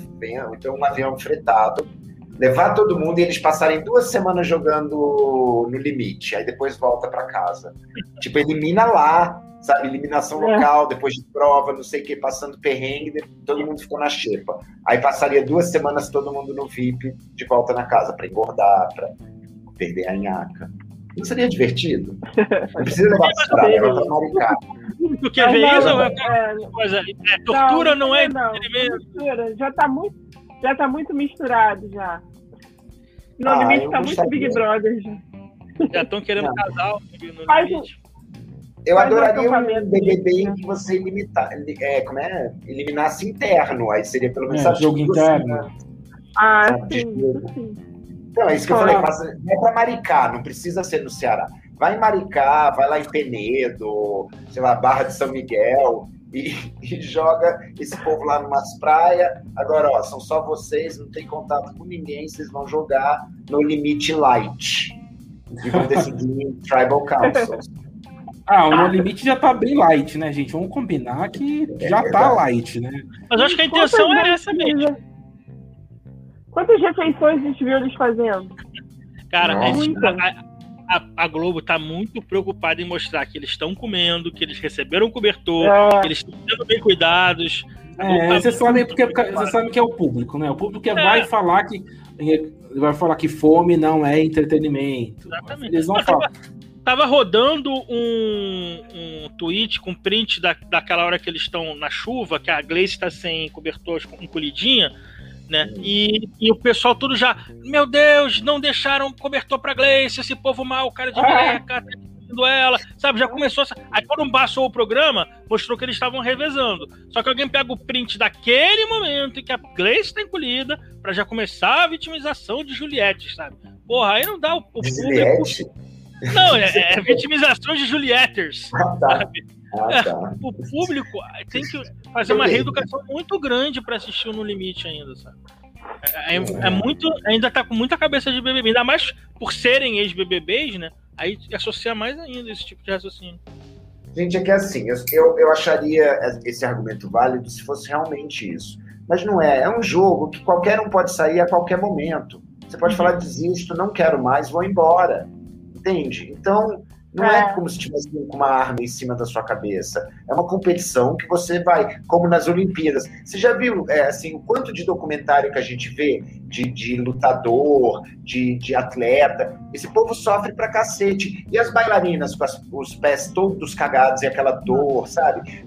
então um avião fretado, levar todo mundo e eles passarem duas semanas jogando no limite, aí depois volta para casa. Tipo, elimina lá, sabe? Eliminação é. local, depois de prova, não sei o que, passando perrengue, todo mundo ficou na xepa. Aí passaria duas semanas todo mundo no VIP, de volta na casa, para engordar, para perder a nhaca. Não seria divertido? Não precisa [laughs] levar para praia, maricar. Tu quer ver isso? É, é, coisa, é, tortura não, não é não, mistura. Já está muito, já tá muito misturado já. No ah, limite tá muito Big Brother já. Já estão querendo não. casal no Faz. Eu Faz adoraria um BBB em que você limitar, é, como é? eliminasse interno, aí seria pelo menos é, jogo interno. Ah, sim, sim. Então, é isso que eu falei, mas não é para Maricá, não precisa ser no Ceará. Vai em Maricá, vai lá em Penedo, sei lá, Barra de São Miguel, e, [laughs] e joga esse povo lá numas praias. Agora, ó, são só vocês, não tem contato com ninguém, vocês vão jogar no limite light. E vão decidir em Tribal Councils. [laughs] Ah, o No Limite já tá bem light, né, gente? Vamos combinar que é já tá verdade. tá light, né? Mas acho que a intenção é essa mesmo. Quantas refeições a gente viu eles fazendo? Cara, a, a, a, a, Globo tá muito preocupada em mostrar que eles estão comendo, que eles receberam cobertor, é. que eles estão sendo bem cuidados. É, você sabe porque você sabe que é o público, né? O público é. vai falar que vai falar que fome não é entretenimento. Exatamente. Eles vão falar. Tava rodando um, um tweet com print da, daquela hora que eles estão na chuva, que a Gleice está sem cobertor, encolhidinha, né? E, e o pessoal tudo já, meu Deus, não deixaram cobertor pra Gleice, esse povo mal, cara de meca, tá ela, sabe? Já começou. Aí quando passou o programa, mostrou que eles estavam revezando. Só que alguém pega o print daquele momento em que a Gleice está encolhida para já começar a vitimização de Juliette, sabe? Porra, aí não dá o, o público. Não, é, é vitimização de Julietters. Ah, tá. Ah, tá. O público tem que fazer uma reeducação muito grande para assistir No Limite ainda, sabe? É, é, é, muito. Ainda tá com muita cabeça de BBB, ainda mais por serem ex-BBBs, né? Aí associa mais ainda esse tipo de raciocínio. Gente, é que assim, eu, eu acharia esse argumento válido se fosse realmente isso. Mas não é. É um jogo que qualquer um pode sair a qualquer momento. Você pode uhum. falar, desisto, não quero mais, vou embora entende? Então, não é. é, como se tivesse com uma arma em cima da sua cabeça. É uma competição que você vai, como nas Olimpíadas. Você já viu é, assim, o quanto de documentário que a gente vê de, de lutador, de, de, atleta? Esse povo sofre pra cacete. E as bailarinas com as, os pés todos cagados e aquela dor, sabe?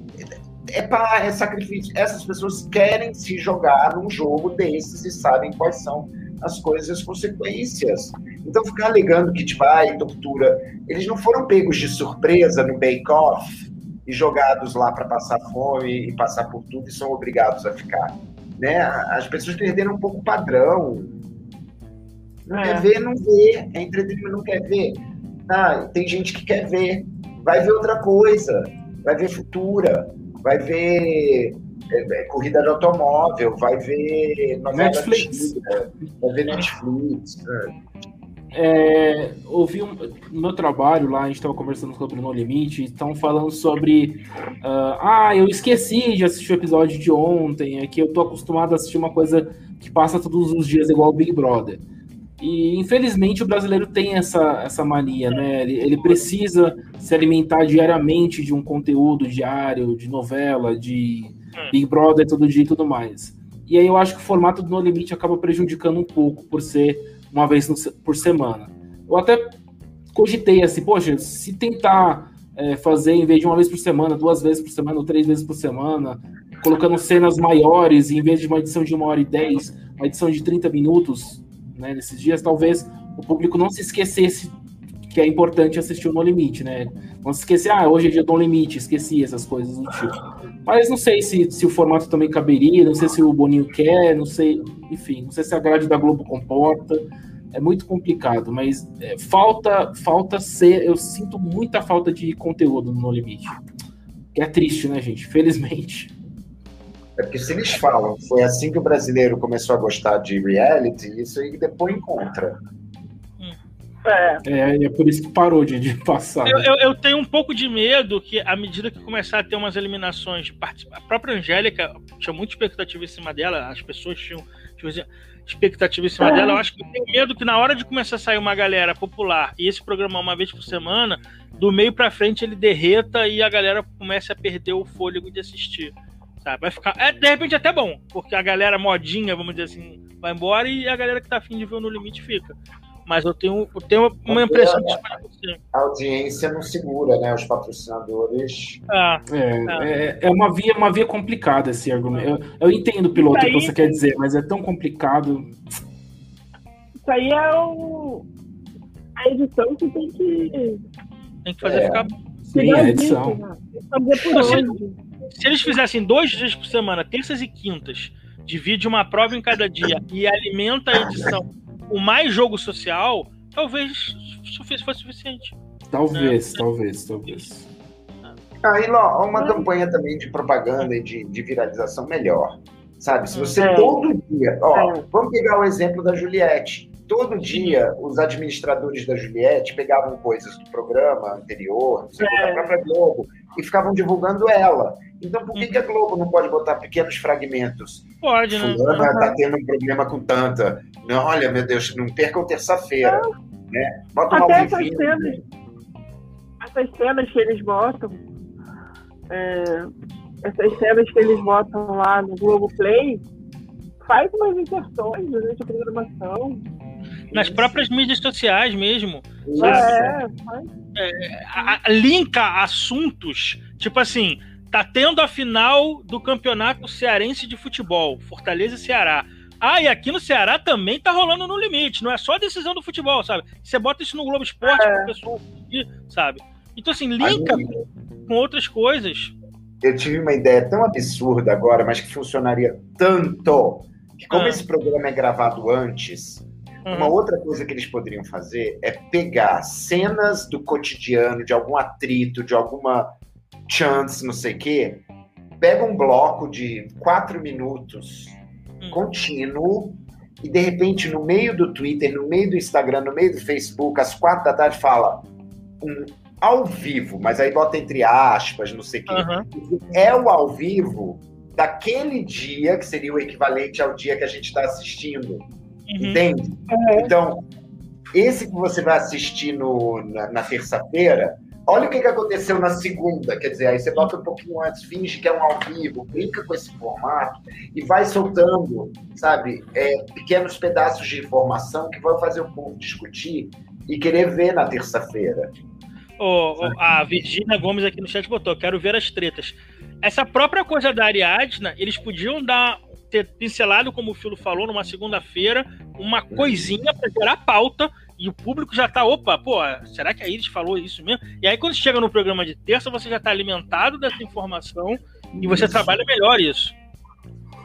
É, pra, é sacrifício. Essas pessoas querem se jogar num jogo desses e sabem quais são as coisas e as consequências. Então, ficar alegando que, tipo, ai, tortura. Eles não foram pegos de surpresa no bake-off e jogados lá para passar fome e passar por tudo e são obrigados a ficar. Né? As pessoas perderam um pouco o padrão. Não é. quer ver, não vê. É entretenimento, não quer ver. Ah, tem gente que quer ver. Vai ver outra coisa. Vai ver futura. Vai ver é, é, corrida de automóvel, vai ver Netflix. Antiga, vai ver Netflix. É. É, ouvi um, no meu trabalho lá, a gente estava conversando sobre No Limite, estão falando sobre. Uh, ah, eu esqueci de assistir o episódio de ontem, é que eu tô acostumado a assistir uma coisa que passa todos os dias igual o Big Brother. E infelizmente o brasileiro tem essa, essa mania, né? Ele, ele precisa se alimentar diariamente de um conteúdo diário, de novela, de Hum. Big Brother todo dia e tudo mais. E aí eu acho que o formato do No Limite acaba prejudicando um pouco por ser uma vez por semana. Eu até cogitei assim, poxa, se tentar é, fazer em vez de uma vez por semana, duas vezes por semana ou três vezes por semana, colocando cenas maiores, em vez de uma edição de uma hora e dez, uma edição de 30 minutos, né, nesses dias, talvez o público não se esquecesse que é importante assistir o No Limite, né? Não se esquecer, ah, hoje é dia do Limite, esqueci essas coisas do tipo. Mas não sei se, se o formato também caberia, não sei se o Boninho quer, não sei, enfim, não sei se a grade da Globo comporta. É muito complicado, mas é, falta falta ser, eu sinto muita falta de conteúdo no No Limite. Que é triste, né, gente? Felizmente. É porque se eles falam foi assim que o brasileiro começou a gostar de reality, isso aí depois encontra. É. é, é por isso que parou de, de passar. Eu, eu, eu, tenho um pouco de medo que, à medida que começar a ter umas eliminações, a própria Angélica tinha muita expectativa em cima dela, as pessoas tinham, tinham expectativa em cima é. dela. Eu acho que eu tenho medo que na hora de começar a sair uma galera popular e esse programa uma vez por semana, do meio para frente ele derreta e a galera comece a perder o fôlego de assistir. Sabe? Vai ficar. É, de repente até bom, porque a galera modinha, vamos dizer assim, vai embora e a galera que tá afim de ver no limite fica mas eu tenho, eu tenho uma impressão de que a audiência não segura, né? Os patrocinadores. Ah, é, é, é, uma via, uma via complicada esse argumento. Eu, eu entendo, piloto, o que você quer dizer, mas é tão complicado. Isso aí é o, a edição que tem que. Tem que fazer é. ficar. Sim, a edição. Né? Se, se eles fizessem dois dias por semana, terças e quintas, divide uma prova em cada dia e alimenta a edição o mais jogo social, talvez fosse suficiente. Talvez, é. talvez, talvez. Aí, ah, uma é. campanha também de propaganda e de, de viralização melhor. Sabe? Se você é. todo dia. Ó, é. vamos pegar o exemplo da Juliette. Todo dia, os administradores da Juliette pegavam coisas do programa anterior, da é. própria Globo, e ficavam divulgando ela. Então, por que, que a Globo não pode botar pequenos fragmentos? Pode, né? Fulana tá tendo um problema com tanta. Não, olha, meu Deus, não percam terça-feira. Né? Bota um Até essas cenas, essas cenas que eles botam, é, essas cenas que eles botam lá no Globoplay, faz umas inserções durante a programação. Nas próprias mídias sociais mesmo. Isso. É, faz. a- a- linka assuntos, tipo assim, tá tendo a final do campeonato cearense de futebol, Fortaleza e Ceará. Ah, e aqui no Ceará também tá rolando no limite, não é só a decisão do futebol, sabe? Você bota isso no Globo Esporte É. pessoa sabe? Então, assim, linka Aí, com outras coisas. eu tive uma ideia tão absurda agora, mas que funcionaria tanto. Que como Ah. esse programa é gravado antes, uma Uhum. outra coisa que eles poderiam fazer é pegar cenas do cotidiano, de algum atrito, de alguma chance, não sei o quê, pega um bloco de quatro minutos Hum. contínuo e de repente no meio do Twitter, no meio do Instagram, no meio do Facebook, às quatro da tarde fala um ao vivo, mas aí bota entre aspas, não sei o quê. Aham. É o ao vivo daquele dia, que seria o equivalente ao dia que a gente está assistindo. Uhum. Entende? Então, esse que você vai assistir no, na, na terça-feira, olha o que, que aconteceu na segunda. Quer dizer, aí você bota um pouquinho antes, finge que é um ao vivo, brinca com esse formato e vai soltando, sabe, é, pequenos pedaços de informação que vão fazer o povo discutir e querer ver na terça-feira. Ô, a Virgínia Gomes aqui no chat botou: quero ver as tretas. Essa própria coisa da Ariadna, eles podiam dar ter pincelado, como o Filo falou, numa segunda-feira, uma coisinha para gerar pauta e o público já tá, opa, pô, será que a Iris falou isso mesmo? E aí quando chega no programa de terça, você já tá alimentado dessa informação e você Isso. trabalha melhor isso.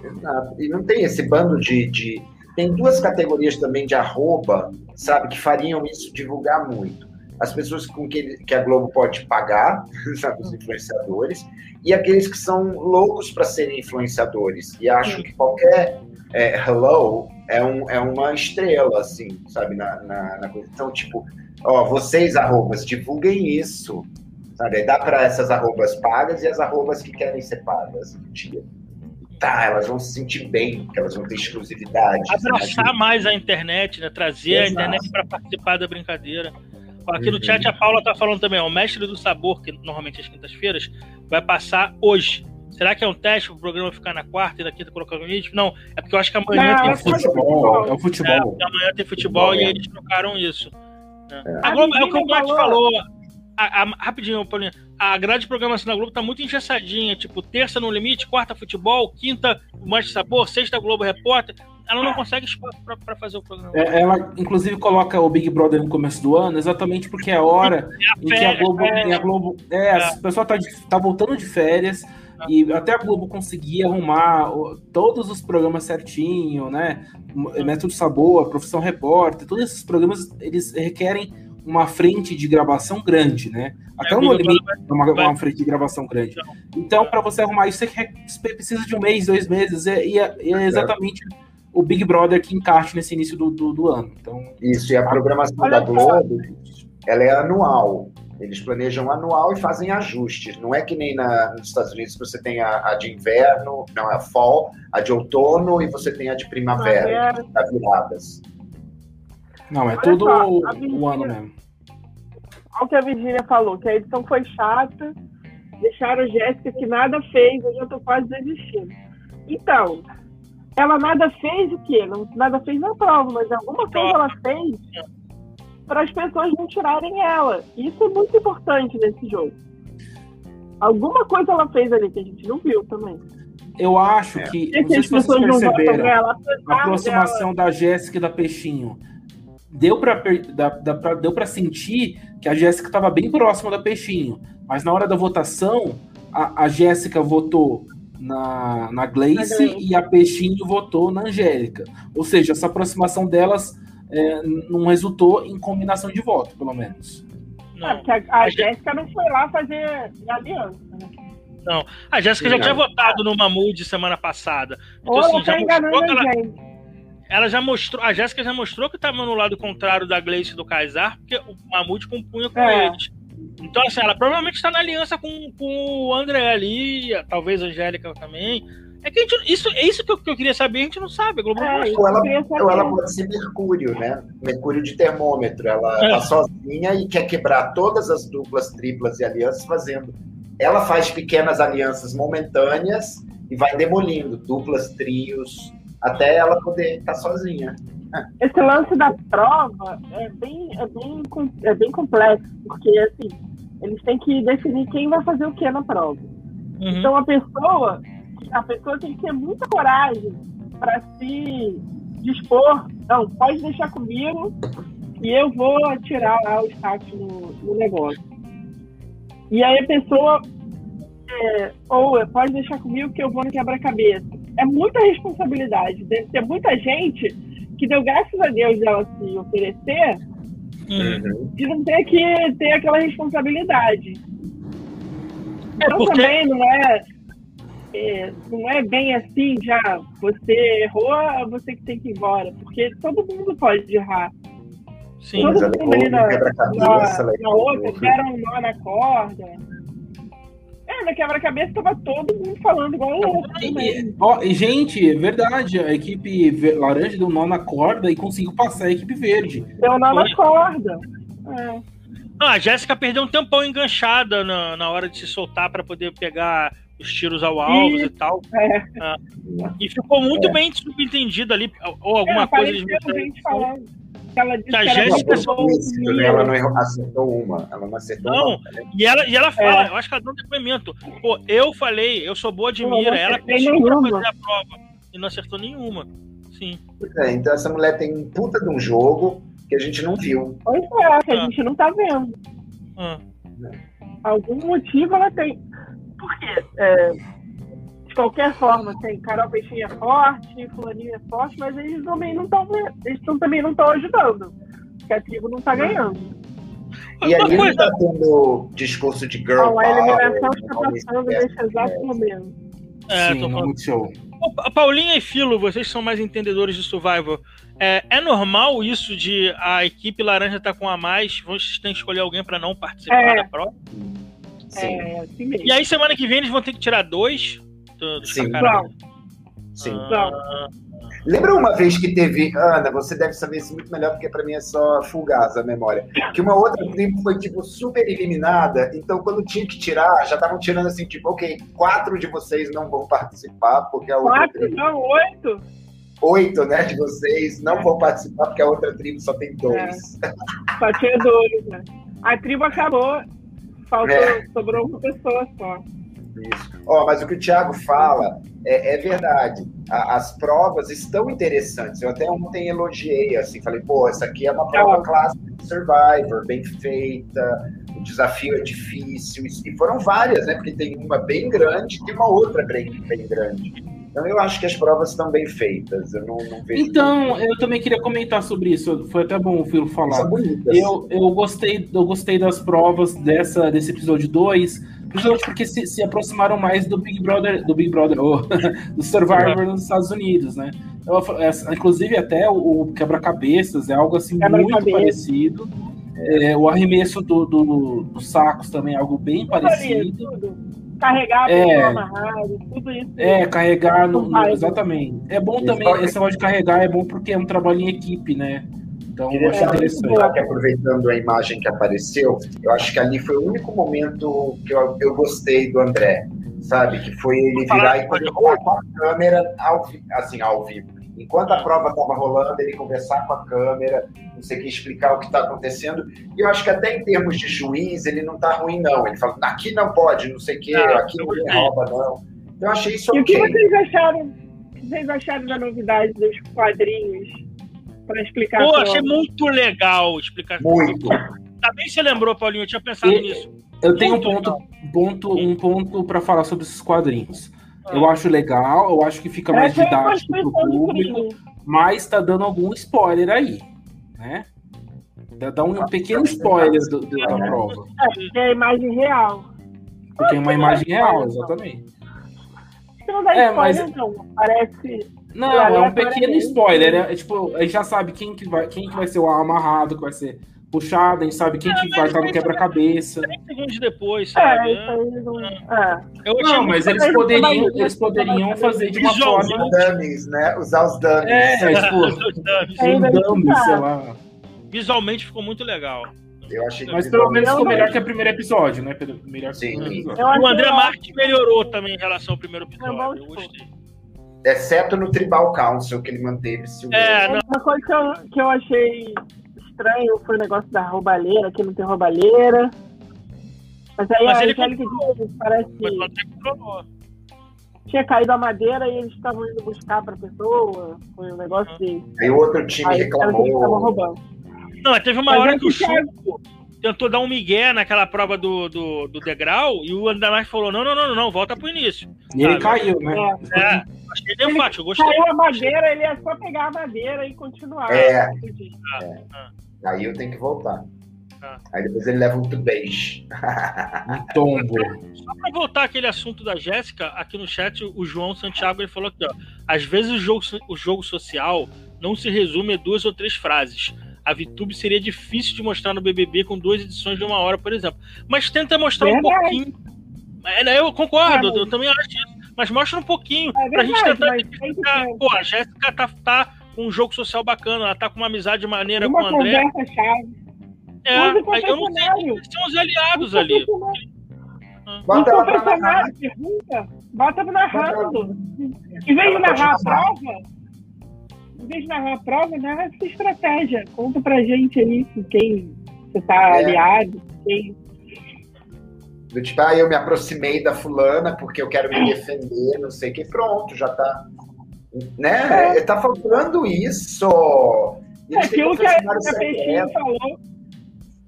Exato. E não tem esse bando de, de. Tem duas categorias também de arroba, sabe, que fariam isso divulgar muito. As pessoas com que, que a Globo pode pagar, [laughs] sabe, os influenciadores, e aqueles que são loucos para serem influenciadores e acham que qualquer é, hello é, um, é uma estrela, assim, sabe, na, na, na coisa. Então, tipo, ó, vocês, arrobas, divulguem isso, sabe? Dá para essas arrobas pagas e as arrobas que querem ser pagas no dia tá, elas vão se sentir bem, porque elas vão ter exclusividade. Abraçar mais a internet, né? Trazer a Exato. internet para participar da brincadeira. Aqui no chat a Paula tá falando também, ó, o mestre do sabor, que normalmente às quintas-feiras, vai passar hoje. Será que é um teste pro programa ficar na quarta e na quinta colocar no vídeo? Não, é porque eu acho que amanhã Não, tem É o futebol, é o futebol. É, amanhã tem futebol Futebol, e é. eles trocaram isso. né? É. A Globo, é o que o Black falou-. A- a- rapidinho, Paulinho. A grade de programação da Globo tá muito engessadinha. Tipo, terça no limite, quarta futebol, quinta o Mais de Sabor, sexta Globo Repórter. Ela não consegue espaço pra fazer o programa. É, Ela, inclusive, coloca o Big Brother no começo do ano, exatamente porque é a hora [laughs] em que a férias, Globo. é. em a Globo é, o pessoal tá, de- tá voltando de férias e até a Globo conseguir arrumar todos os programas certinho, né? Método Sabor, Profissão Repórter, todos esses programas eles requerem uma frente de gravação grande, né? Até É, o Limite é uma, vai- uma frente de gravação grande. Então, para você arrumar isso, você precisa de um mês, dois meses, e, e é, e é exatamente o Big Brother que encaixa nesse início do, do, do ano. Então, Isso, e a programação Olha da. Globo, ela é anual. Eles planejam anual e fazem ajustes. Não é que nem na, nos Estados Unidos você tem a, a de inverno, não, é a fall, a de outono e você tem a de primavera, Primavera. da viradas. não, é Olha tudo só, a o, o Virgínia- ano mesmo. Olha o que a Virgínia falou, que a edição foi chata, deixaram a Jéssica que nada fez, eu já tô quase desistindo. Então, ela nada fez o quê? Não, nada fez na prova, mas alguma coisa ela fez para as pessoas não tirarem ela. Isso é muito importante nesse jogo. Alguma coisa ela fez ali que a gente não viu também. Eu acho É. que, não que as se vocês pessoas não perceberam, nela, a apesar dela. aproximação da Jéssica e da Peixinho. Deu pra, per- da- da- pra- deu pra sentir que a Jéssica estava bem próxima da Peixinho. Mas na hora da votação, a, a Jéssica votou na, na Gleice e a Peixinho votou na Angélica. Ou seja, essa aproximação delas é, não resultou em combinação de voto, pelo menos. É, Não. porque a, a A Jé- Jéssica não foi lá fazer aliança. Né? A Jéssica já tinha é. votado no Mamude semana passada. Então, Ou assim, ela já tá mostrou ela, ela já mostrou. A Jéssica já mostrou que estava no lado contrário da Gleice e do Kaysar, porque o Mamude compunha com É. eles. Então, assim, ela provavelmente está na aliança com, com o André ali, talvez a Angélica também. É que a gente, isso, é isso que eu, que eu queria saber, a gente não sabe. A Globo É, ou, ela, ou ela pode ser Mercúrio, né? Mercúrio de termômetro. Ela É. tá sozinha e quer quebrar todas as duplas, triplas e alianças fazendo. Ela faz pequenas alianças momentâneas e vai demolindo duplas, trios, até ela poder estar sozinha. Esse lance da prova é bem, é bem, é bem complexo, porque assim, eles têm que definir quem vai fazer o que na prova. Uhum. Então a pessoa, a pessoa tem que ter muita coragem para se dispor. Não, pode deixar comigo e eu vou tirar lá o status no, no negócio. E aí a pessoa, é, ou pode deixar comigo que eu vou no quebra-cabeça. É muita responsabilidade. Deve ter muita gente que deu graças a Deus ela se oferecer Uhum. de não ter que ter aquela responsabilidade. É, Então porque- também não é, é, não é bem assim, já você errou, é você que tem que ir embora, porque todo mundo pode errar. Sim. Mas todo mundo ali na, na, na outra, deram um nó na corda. É, na quebra-cabeça tava todo mundo falando igual o outro também. E, ó, gente, é verdade. A equipe laranja deu nó na corda e conseguiu passar a equipe verde. Deu nó na corda. É. Ah, a Jéssica perdeu um tempão enganchada na, na hora de se soltar para poder pegar os tiros ao alvo e tal. É. E ficou muito bem subentendida ali, ou alguma é, coisa gente falando. Ela disse Que a Jéssica só- né? Ela não acertou uma. Ela não acertou Não, uma. né? E ela, e ela fala, É. eu acho que ela dá um depoimento. Pô, eu falei, eu sou boa de mira, ela pediu pra nenhuma. fazer a prova e não acertou nenhuma. Sim. Pois é, então essa mulher tem um puta de um jogo que a gente não viu. Pois é, que a Ah. gente não tá vendo. Ah. Algum motivo ela tem. Por quê? É, de qualquer forma, tem Carol Peixinho é forte, Fulaninho é forte, mas eles também não estão eles tão- também não estão ajudando. Porque a tribo não tá ganhando. E ali não coisa, tá tendo discurso de girl Então, a eliminação power, está passando é- nesse exato momento. é, Sim, tô falando. muito show. Paulinha e Filo, vocês são mais entendedores de Survivor. É, é normal isso de a equipe laranja estar com a mais, vocês têm que escolher alguém para não participar É. da prova? Sim, É assim mesmo. E aí semana que vem eles vão ter que tirar dois do, Sim. caras. sim. Ah, Lembra uma vez que teve. Ana, você deve saber isso muito melhor, porque pra mim é só fugaz a memória. Que uma outra tribo foi, tipo, super eliminada. Então, quando tinha que tirar, já estavam tirando assim, tipo, ok, quatro de vocês não vão participar, porque a outra Quatro, tribo. não, oito. Oito, né, de vocês não vão participar, porque a outra tribo só tem dois. Só tinha dois, né? A tribo acabou, faltou, É. sobrou uma pessoa só. Isso. Ó, mas o que o Thiago fala é, é verdade. A- as provas estão interessantes. Eu até ontem elogiei, assim, falei, pô, essa aqui é uma prova Não. clássica de Survivor, bem feita, o desafio é difícil. E foram várias, né? Porque tem uma bem grande e uma outra bem, bem grande. Então eu acho que as provas estão bem feitas. Eu não, não vejo. Então, eu também queria comentar sobre isso. Foi até bom o Filo falar. Eu, eu, gostei, eu gostei das provas dessa, desse episódio 2, principalmente porque se, se aproximaram mais do Big Brother, do Big Brother, oh, [laughs] do Survivor nos Estados Unidos, né? Eu, essa- inclusive, até o, o quebra-cabeças é algo assim muito Quebra-cabeça. parecido. É, o arremesso do, do- dos sacos também é algo bem parecido. tudo. Carregar É. pessoa amarrada, tudo isso. É, carregar no, no- exatamente. É bom também, esse negócio de carregar é bom porque é um trabalho em equipe, né? Então, eu Queria acho interessante. que aproveitando a imagem que apareceu, eu acho que ali foi o único momento que eu, eu gostei do André, sabe? Que foi ele virar e conversar com a câmera ao, assim, ao vivo. Enquanto a prova estava rolando, ele conversar com a câmera, não sei o que, explicar o que está acontecendo. E eu acho que até em termos de juiz, ele não está ruim, não. Ele fala, aqui não pode, não sei o que, Não, aqui ninguém gostei. rouba, não. Então eu achei isso E o que ok. vocês acharam? O que vocês acharam da novidade dos quadrinhos para explicar? Pô, achei muito legal explicar. Muito. Também você lembrou, Paulinho, eu tinha pensado E- nisso. Eu tenho um Muito ponto, ponto, um ponto para falar sobre esses quadrinhos. Ah. Eu acho legal, eu acho que fica mais é didático pro Constituição do público, mas tá dando algum spoiler aí, né? Dá- Dá um pequeno spoiler do- do- da prova. É, é a imagem real. Porque é uma imagem real, exatamente. Você não dá É, spoiler, mas- não. Parece. Não, é um é pequeno spoiler. É, é tipo, a gente já sabe quem que vai, quem que vai ser o amarrado, que vai ser puxada, a gente sabe quem É, que vai estar no quebra-cabeça. 30 segundos depois, É, sabe? não. É. Eu achei Não, mas eles poderiam, mas- eles poderiam fazer de uma forma. Os dummies, né? Usar os dummies. É, tipo, É, [laughs] um dummy, tá. sei lá. Visualmente ficou muito legal. Eu achei Mas pelo menos ficou melhor que o primeiro episódio, né? Pelo- Melhor que o Sim. primeiro episódio. Eu O André. Marques melhorou também em relação ao primeiro episódio. Eu gostei. Exceto no Tribal Council, que ele manteve. É, não, Uma coisa que eu, que eu achei estranho foi o negócio da roubalheira, que não tem roubalheira. Mas aí Mas a ele Angélica disse, parece que tinha caído a madeira e eles estavam indo buscar pra pessoa. Foi um negócio de. Aí o outro time Aí disseram que eles estavam reclamou. roubando. Não, mas teve uma Mas hora que o Chuco tentou dar um migué naquela prova do, do, do degrau e o André falou: não, não, não, não, não, volta pro início. E ele caiu, né? É. É, achei enfático, eu gostei. Caiu a madeira, ele ia só pegar a madeira e continuar. É. Entendi. Aí eu tenho que voltar. Ah. Aí depois ele leva um tubeixe. [laughs] Um tombo. Só pra voltar aquele assunto da Jéssica, aqui no chat o João Santiago ele falou aqui, ó. Às vezes o jogo, o jogo social não se resume a duas ou três frases. A VTube seria difícil de mostrar no BBB com duas edições de uma hora, por exemplo. Mas tenta mostrar um Verdade. pouquinho. É, eu concordo, É, eu também acho isso. Mas mostra um pouquinho. É pra gente verdade, tentar identificar. Pô, a Jéssica tá, tá com um jogo social bacana, ela tá com uma amizade maneira com o uma André. chave. É, aí eu não sei são os aliados ali. Bota narrar. confessionário, pergunta. Bota narrando. Em vez de narrar a prova, em vez de narrar a prova, narra essa estratégia. Conta pra gente aí com quem você tá É. aliado, quem. Do tipo, ah, eu me aproximei da fulana porque eu quero me defender, não sei o que. Pronto, já tá. Né? Tá faltando isso. É eles aquilo que a, que a Peixinho falou.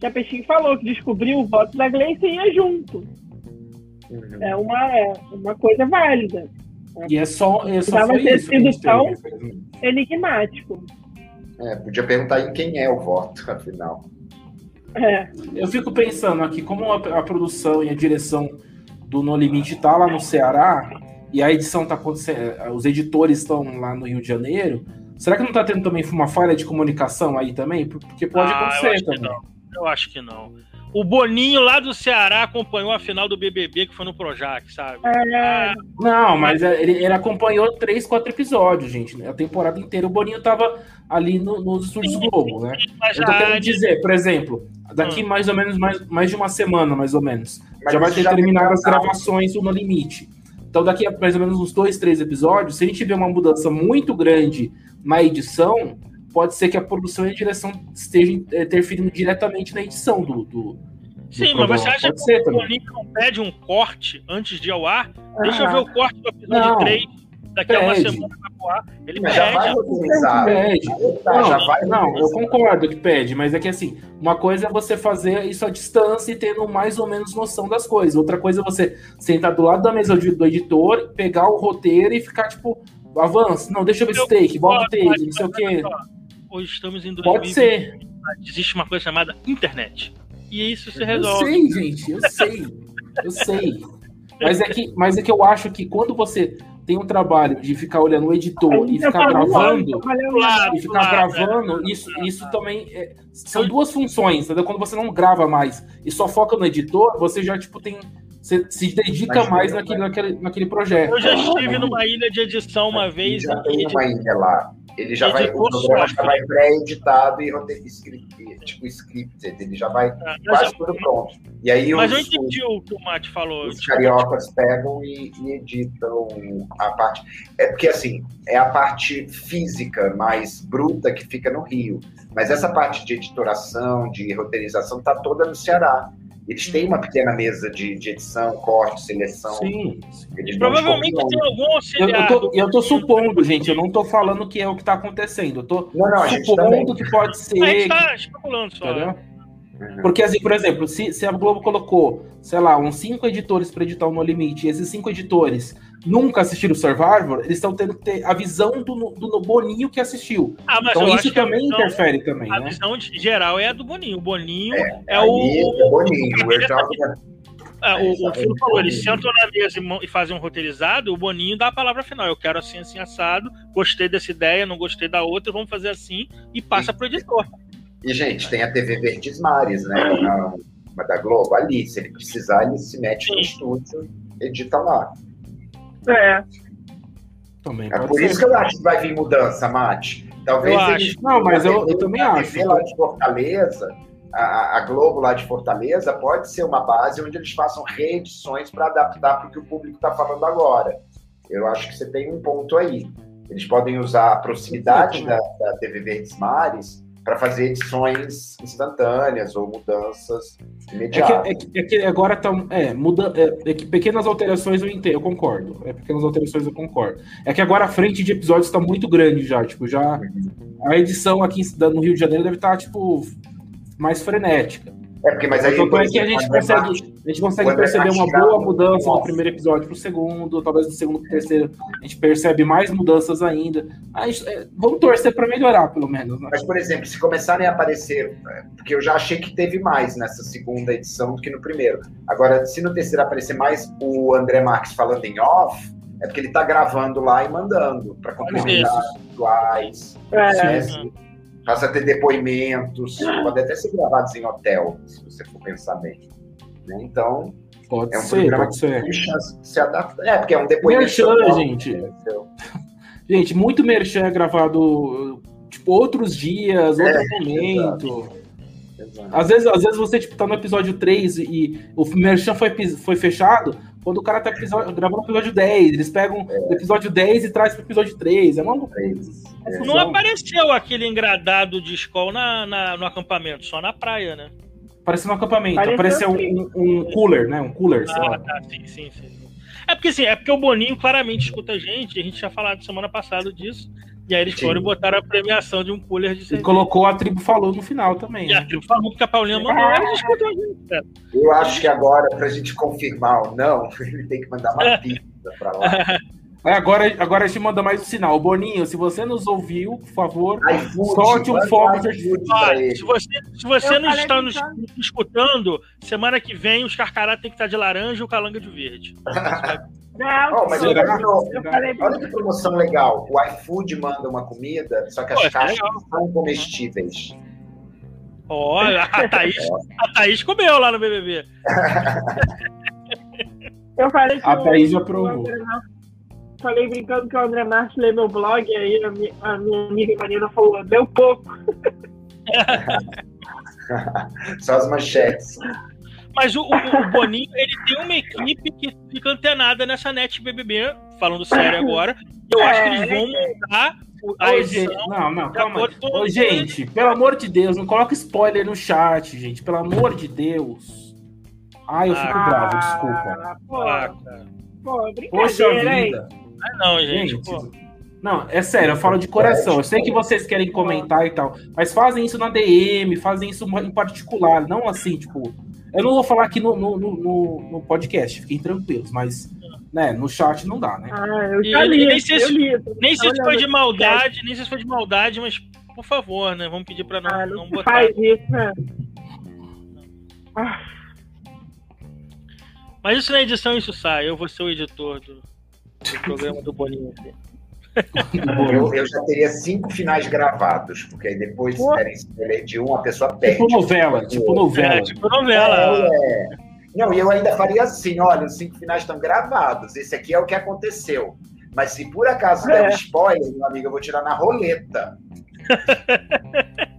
Que a Peixinho falou, que descobriu o voto da Gleice e ia junto. Uhum. É uma, é uma coisa válida. E é só, é só foi ter isso sido tão- teve. Enigmático. É, podia perguntar em quem é o voto, afinal. É. Eu fico pensando aqui, como a, a produção e a direção do No Limite tá lá no Ceará, e a edição tá acontecendo, os editores estão lá no Rio de Janeiro, será que não tá tendo também uma falha de comunicação aí também? Porque pode Ah, eu acontecer que também. não. Eu acho que não. O Boninho lá do Ceará acompanhou a final do BBB que foi no Projac, sabe? É, Não, mas é, ele, ele acompanhou três, quatro episódios, gente. A temporada inteira. O Boninho tava ali no- nos estúdios Globo, né? Eu tô querendo dizer, por exemplo, daqui mais ou menos mais, mais de uma semana, mais ou menos, Mas já vai ter já terminado tem as gravações do No Limite. Então, daqui a mais ou menos uns dois, três episódios, se a gente tiver uma mudança muito grande na edição, pode ser que a produção e a direção estejam eh, interferindo diretamente na edição do. do, do Sim, programa. mas você acha Pode que o não pede um corte antes de ir ao ar? Deixa eu Ah. ver o corte do episódio Não. 3, daqui a uma Pede. semana vai pro ar. Ele Mas já vai pede. Pede. Tá, já Não, vai não, eu concordo que pede, mas é que assim, uma coisa é você fazer isso à distância e tendo mais ou menos noção das coisas. Outra coisa é você sentar do lado da mesa do do editor, pegar o roteiro e ficar tipo, avança, não, deixa eu ver esse take, bota o take, não sei o quê. Hoje estamos em 2020. Pode ser. Existe uma coisa chamada internet. E isso se Eu resolve. sei, gente, eu sei. Eu sei. Mas é, que, mas é que eu acho que quando você tem um trabalho de ficar olhando o editor e ficar gravando, e ficar gravando, isso, isso também é- são duas funções, entendeu? Quando você não grava mais e só foca no editor, você já tipo tem você se dedica Mas mais eu- naquele, naquele, naquele projeto. Eu já estive numa ilha de edição uma vez. já em tem uma ilha lá. Ele já vai, o Editor programa já vai pré-editado e script, tipo scripted. Ele já vai Ah, quase tudo pronto. E aí mas eu os, entendi o que o Mate falou. os cariocas pegam e, e editam a parte. É porque assim, é a parte física mais bruta que fica no Rio. Mas essa parte de editoração, de roteirização, tá toda no Ceará. Eles têm uma pequena mesa de, de edição, corte, seleção. Sim. Provavelmente tem algum Eu, auxiliar. eu, tô, eu tô supondo, gente, eu não tô falando que é o que tá acontecendo. Eu tô Não, não, a supondo que pode A ser. gente tá especulando só. Entendeu? Uhum. Porque, assim, por exemplo, se, se a Globo colocou, sei lá, uns cinco editores para editar o No Limite, e esses cinco editores nunca assistiram Survivor, eles estão tendo que ter a visão do, do, do Boninho que assistiu. Ah, mas Então isso também visão, interfere também, a né? visão geral é a do Boninho. O Boninho é, Aí o. é Boninho, eu jogo é, o, o. Filo falou, eles sentam na mesa e fazem um roteirizado, o Boninho dá a palavra final. Eu quero assim, assim, assado, gostei dessa ideia, não gostei da outra, vamos fazer assim e passa pro editor. E, gente, tem a TV Verdes Mares, né? Uma da Globo, ali. Se ele precisar, ele se mete no estúdio e edita lá. É. Também É por ser. isso que eu acho que vai vir mudança, Mate. Talvez Eu eles. Não, mas eu- eu também a acho. TV lá de Fortaleza, a, a Globo lá de Fortaleza, pode ser uma base onde eles façam reedições para adaptar para o que o público está falando agora. Eu acho que você tem um ponto aí. Eles podem usar a proximidade da, da TV Verdes Mares para fazer edições instantâneas ou mudanças É que, imediatas. é, que, é que agora tá. É, muda, é, é que pequenas alterações eu entendo, eu concordo. É pequenas alterações eu concordo. É que agora a frente de episódios tá muito grande já. Tipo, já. A edição aqui no Rio de Janeiro deve estar, tipo, mais frenética. É, porque, mas aí, por é que a gente consegue, a gente consegue o André perceber uma boa mudança do primeiro episódio pro segundo, talvez do segundo pro terceiro. A gente percebe mais mudanças ainda. Gente- é, vamos torcer para melhorar, pelo menos. Né? Mas, por exemplo, se começarem a aparecer, é, porque eu já achei que teve mais nessa segunda edição do que no primeiro. Agora, se no terceiro aparecer mais o André Marques falando em off, é porque ele tá gravando lá e mandando para complementar visuais, É. né? Se- Passa a ter depoimentos, pode até ser gravados em hotel, se você for pensar bem. Né? Então, Pode é um ser, programa pode que ser. tem chance de se adaptar. É, porque é um depoimento. Merchan, gente. né? [laughs] Gente, muito merchan é gravado, tipo, outros dias, outro momento. Exato. Às vezes, às vezes você, tipo, tá no episódio 3 e o merchan foi, foi fechado, quando o cara tá episódio, gravando o episódio 10, eles pegam o episódio 10 e traz pro episódio 3. É uma loucura. É. Não apareceu aquele engradado de escola na, na- no acampamento, só na praia, né? Apareceu no acampamento, sim. um, um cooler, né? Um cooler, sei Ah, lá. tá, sim, sim, sim. É porque assim, é porque o Boninho claramente escuta a gente, a gente tinha falado semana passada disso, e aí eles Sim. foram e botaram a premiação de um cooler de E cerveja. colocou a tribo falou no final também. E a Né? tribo falou que a Paulinha mandou, eles escutam a gente, cara. Eu acho que agora, pra gente confirmar ou não, [laughs] ele tem que mandar uma [laughs] pizza pra lá. [laughs] É, agora, agora a gente manda mais um sinal. Boninho, se você nos ouviu, por favor, iFood, Solte um fogo de- se você, se você Eu não está nos tá- escutando, semana que vem os carcará tem que estar de laranja e o calanga de verde. [laughs] Não, Oh, mas eu, eu falei Olha que promoção legal. O iFood manda uma comida, só que as Pô, é caixas legal. são comestíveis. Ó, a Thaís, a Thaís comeu lá no BBB. [laughs] eu falei que A Thaís já o Falei brincando que o André Marques lê meu blog, e aí a minha, a minha amiga Marina falou, deu pouco. [laughs] Só as manchetes. Mas o, o- o Boninho, ele tem uma equipe que fica antenada nessa net BBB, falando sério agora. Eu acho que eles vão montar o- a Ô, edição. gente, não, não, calma. Ô, gente, pelo amor de Deus, não coloca spoiler no chat, gente. Pelo amor de Deus. Ai, eu fico Ah, bravo, desculpa. Pô, Ah, pô, Poxa brincadeira, hein? Ah, não, gente. Gente, pô. não, é sério, eu falo de coração. Eu sei que vocês querem comentar e tal, mas fazem isso na DM, fazem isso em particular, não assim, tipo. Eu não vou falar aqui no, no, no, no podcast, fiquem tranquilos, mas né, no chat não dá, né? Ah, eu já li, nem se- li. Nem se Olha, foi de maldade, nem sei se foi de maldade, mas por favor, né? Vamos pedir pra não, Ah, não não botar. faz isso, né? Ah, Mas isso na edição isso sai. Eu vou ser o editor do, programa do Boninho. aqui. Eu, eu já teria cinco finais gravados, porque aí depois, se Pô. derem escolher de um, a pessoa perde. Tipo novela, tipo novela. É, tipo novela. É, é. Não, e eu ainda faria assim: olha, os cinco finais estão gravados. Esse aqui é o que aconteceu. Mas se por acaso der um É. spoiler, meu amigo, eu vou tirar na roleta. [laughs]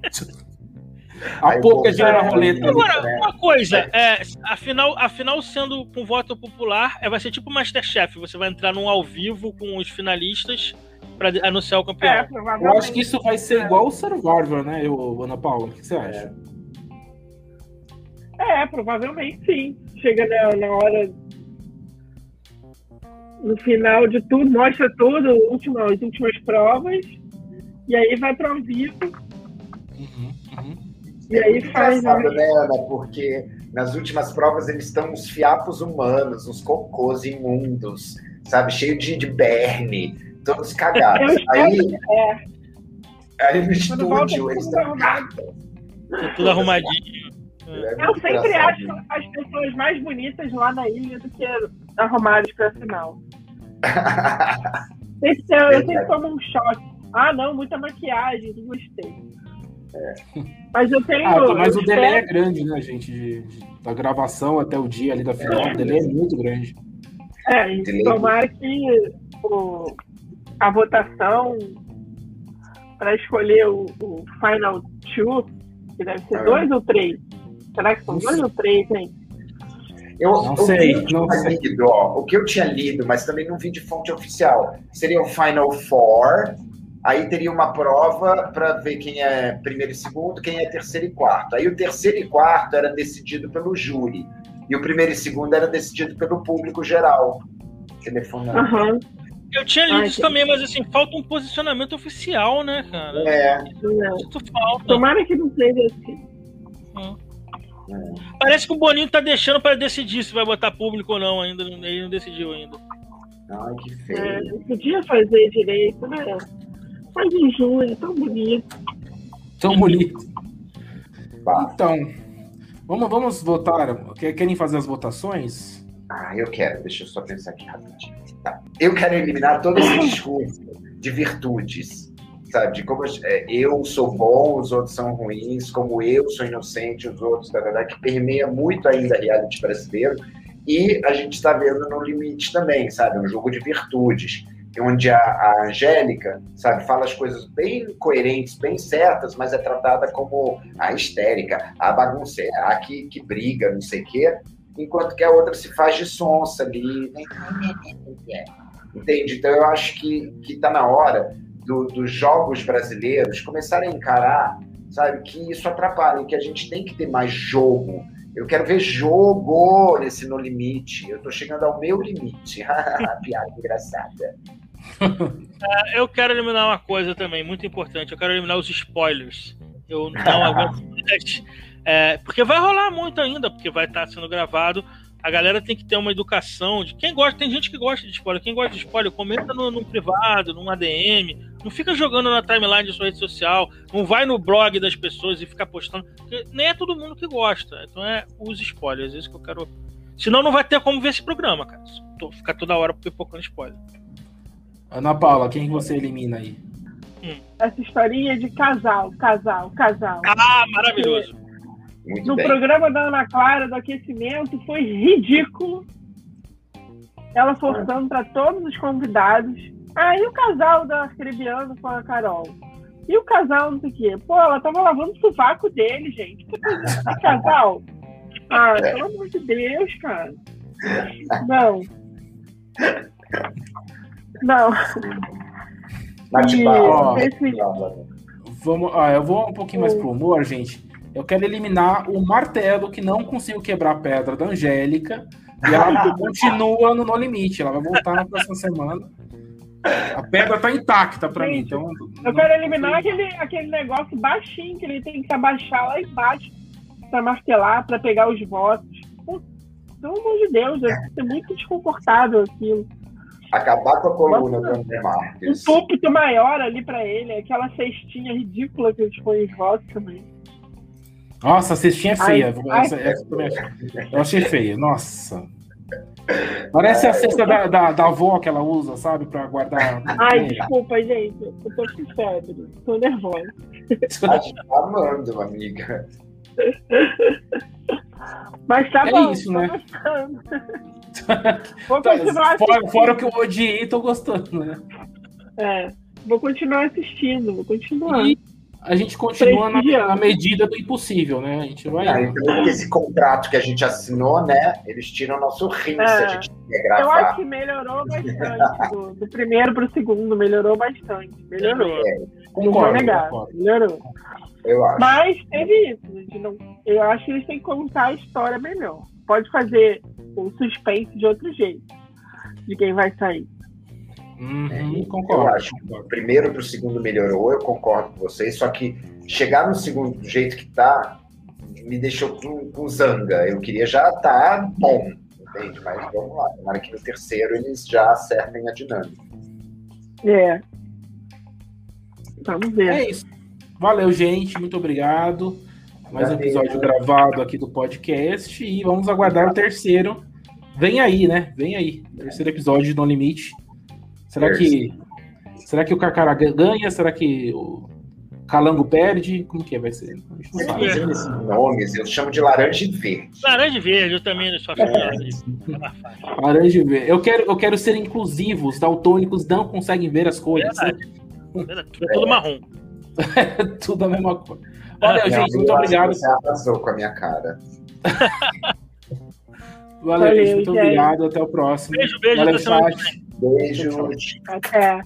A pouca gira na roleta. Agora, né? uma coisa, é, afinal, afinal, sendo com voto popular, é, vai ser tipo Masterchef. Você vai entrar num ao vivo com os finalistas pra de- anunciar o é, campeão. Eu provavelmente. acho que isso vai ser igual o Survivor, né, eu, Ana Paula? O que você acha? É, provavelmente sim. Chega na, na hora. No final de tudo, mostra tudo, última, as últimas provas. E aí vai para o vivo. Uhum, uhum. E aí faz. Engraçado, né? né, Ana? Porque nas últimas provas eles estão uns fiapos humanos, uns cocôs imundos, sabe? Cheio de, de berne, todos cagados. Eu Aí, é, aí no volta, estúdio eles tudo estão. tudo arrumadinho. É Eu sempre engraçado. acho as pessoas mais bonitas lá na ilha do que arrumadas para final. [laughs] Eu Verdade. sempre tomo um choque. Ah, não, muita maquiagem, não gostei. É. [laughs] Mas eu tenho. Ah, mas o delay é grande, né, gente? De, de, da gravação até o dia ali da final, é. o delay é muito grande. É, e tomara que o, a votação para escolher o, o, Final Two, que deve ser é. dois ou três. Será que são dois ou três, hein? Eu não sei, não sei. Lido, ó, o que eu tinha lido, mas também não vi de fonte oficial, seria o Final Four, aí teria uma prova para ver quem é primeiro e segundo, quem é terceiro e quarto. Aí o terceiro e quarto era decidido pelo júri, e o primeiro e segundo era decidido pelo público geral, telefonando. Uhum. Eu tinha lido Ai, isso que... também, mas assim, falta um posicionamento oficial, né, cara? É. Isso falta. Tomara que não seja assim. Hum. Parece que o Boninho tá deixando para decidir se vai botar público ou não ainda. Ele não decidiu ainda. Ai, que feio. É, podia fazer direito, né? Faz em junho, tão bonito. Tão bonito. Bah. Então, vamos, vamos votar. Querem fazer as votações? Ah, eu quero. Deixa eu só pensar aqui rapidinho. Tá. Eu quero eliminar todo esse discurso de virtudes, sabe? De como é, eu sou bom, os outros são ruins, como eu sou inocente, os outros, da verdade, que permeia muito ainda a reality brasileiro. E a gente está vendo no limite também, sabe? Um jogo de virtudes onde a, a Angélica, sabe, fala as coisas bem coerentes, bem certas, mas é tratada como a histérica, a bagunceira, a que, que briga, não sei o quê, enquanto que a outra se faz de sonsa ali. Né? Entende? Então eu acho que está na hora do, dos jogos brasileiros começarem a encarar, sabe, que isso atrapalha, que a gente tem que ter mais jogo. Eu quero ver jogo nesse No Limite. Eu estou chegando ao meu limite. [laughs] Piada engraçada. É, eu quero eliminar uma coisa também muito importante. Eu quero eliminar os spoilers. Eu não aguento é, porque vai rolar muito ainda, porque vai estar sendo gravado. A galera tem que ter uma educação de quem gosta. Tem gente que gosta de spoiler. Quem gosta de spoiler, comenta no, no privado, no ADM. Não fica jogando na timeline de sua rede social. Não vai no blog das pessoas e fica postando. Nem é todo mundo que gosta. Então é os spoilers. É isso que eu quero. Senão não vai ter como ver esse programa, cara. Ficar toda hora pipocando spoiler. Ana Paula, quem você elimina aí? Hum. Essa historinha de casal, casal, casal. Ah, maravilhoso. Muito no bem. programa da Ana Clara do aquecimento foi ridículo. Ela forçando para todos os convidados. Ah, e o casal da Arcrebiano com a Carol? E o casal, não sei o quê? Pô, ela tava lavando o sovaco dele, gente. Que casal? Ah, pelo amor de Deus, cara. Não. Não. Vamos, ah, eu vou um pouquinho mais pro humor, gente. Eu quero eliminar o martelo que não conseguiu quebrar a pedra da Angélica. E ela [laughs] continua no No Limite. Ela vai voltar na próxima semana. A pedra tá intacta para mim. Então, eu quero eliminar aquele, aquele negócio baixinho que ele tem que abaixar lá embaixo para martelar, para pegar os votos. Pelo amor de Deus, deve ser muito desconfortável aquilo. Acabar com a coluna do André Marques. Um púlpito maior ali para ele, aquela cestinha ridícula que eles põem os votos também. Nossa, a cestinha é feia. Ai, essa, essa eu achei feia. Nossa. Parece a cesta da, da, da, avó que ela usa, sabe? Pra guardar. Ai, desculpa, gente. Eu tô com febre. Tô nervosa. Tá amando, amiga. Mas tá é bom. isso, né? [laughs] Vou tá, continuar fora, fora o que eu odiei, tô gostando, né? É. Vou continuar assistindo, vou continuar. E a gente continua na, na, medida do impossível, né? A gente vai. É, então, esse contrato que a gente assinou, né? Eles tiram nosso rim é, se a gente gravar. Eu acho que melhorou bastante. do, do primeiro para o segundo, melhorou bastante. Melhorou. É, concordo, negar. Concordo. Melhorou. Eu acho. Mas teve isso. Gente não, eu acho que eles têm que contar a história melhor. Pode fazer o suspense de outro jeito. De quem vai sair. Uhum, é, concordo. Eu acho que o primeiro para o segundo melhorou, eu concordo com vocês, só que chegar no segundo do jeito que tá me deixou com, com zanga. Eu queria já estar tá bom, entende? Mas vamos lá, tomara que no terceiro eles já acertem a dinâmica. É. Vamos ver. É isso. Valeu, gente. Muito obrigado. Mais um episódio gravado aqui do podcast e vamos aguardar o terceiro. Vem aí, né? Vem aí. Terceiro episódio de No Limite. Será que será que o Carcará ganha? Será que o Calango perde? Como que é? vai ser? Nomes, eu chamo de laranja e verde. Laranja e verde, eu também não sou afim é. Laranja e verde. Eu quero, eu quero ser inclusivo. Os daltônicos não conseguem ver as cores. É, é tudo marrom. [laughs] É tudo a mesma coisa. É, gente, muito obrigado. Você arrasou com a minha cara. Valeu, Valeu gente. Muito gente. obrigado. Até o próximo. Beijo, beijo. Valeu, Beijo. Até.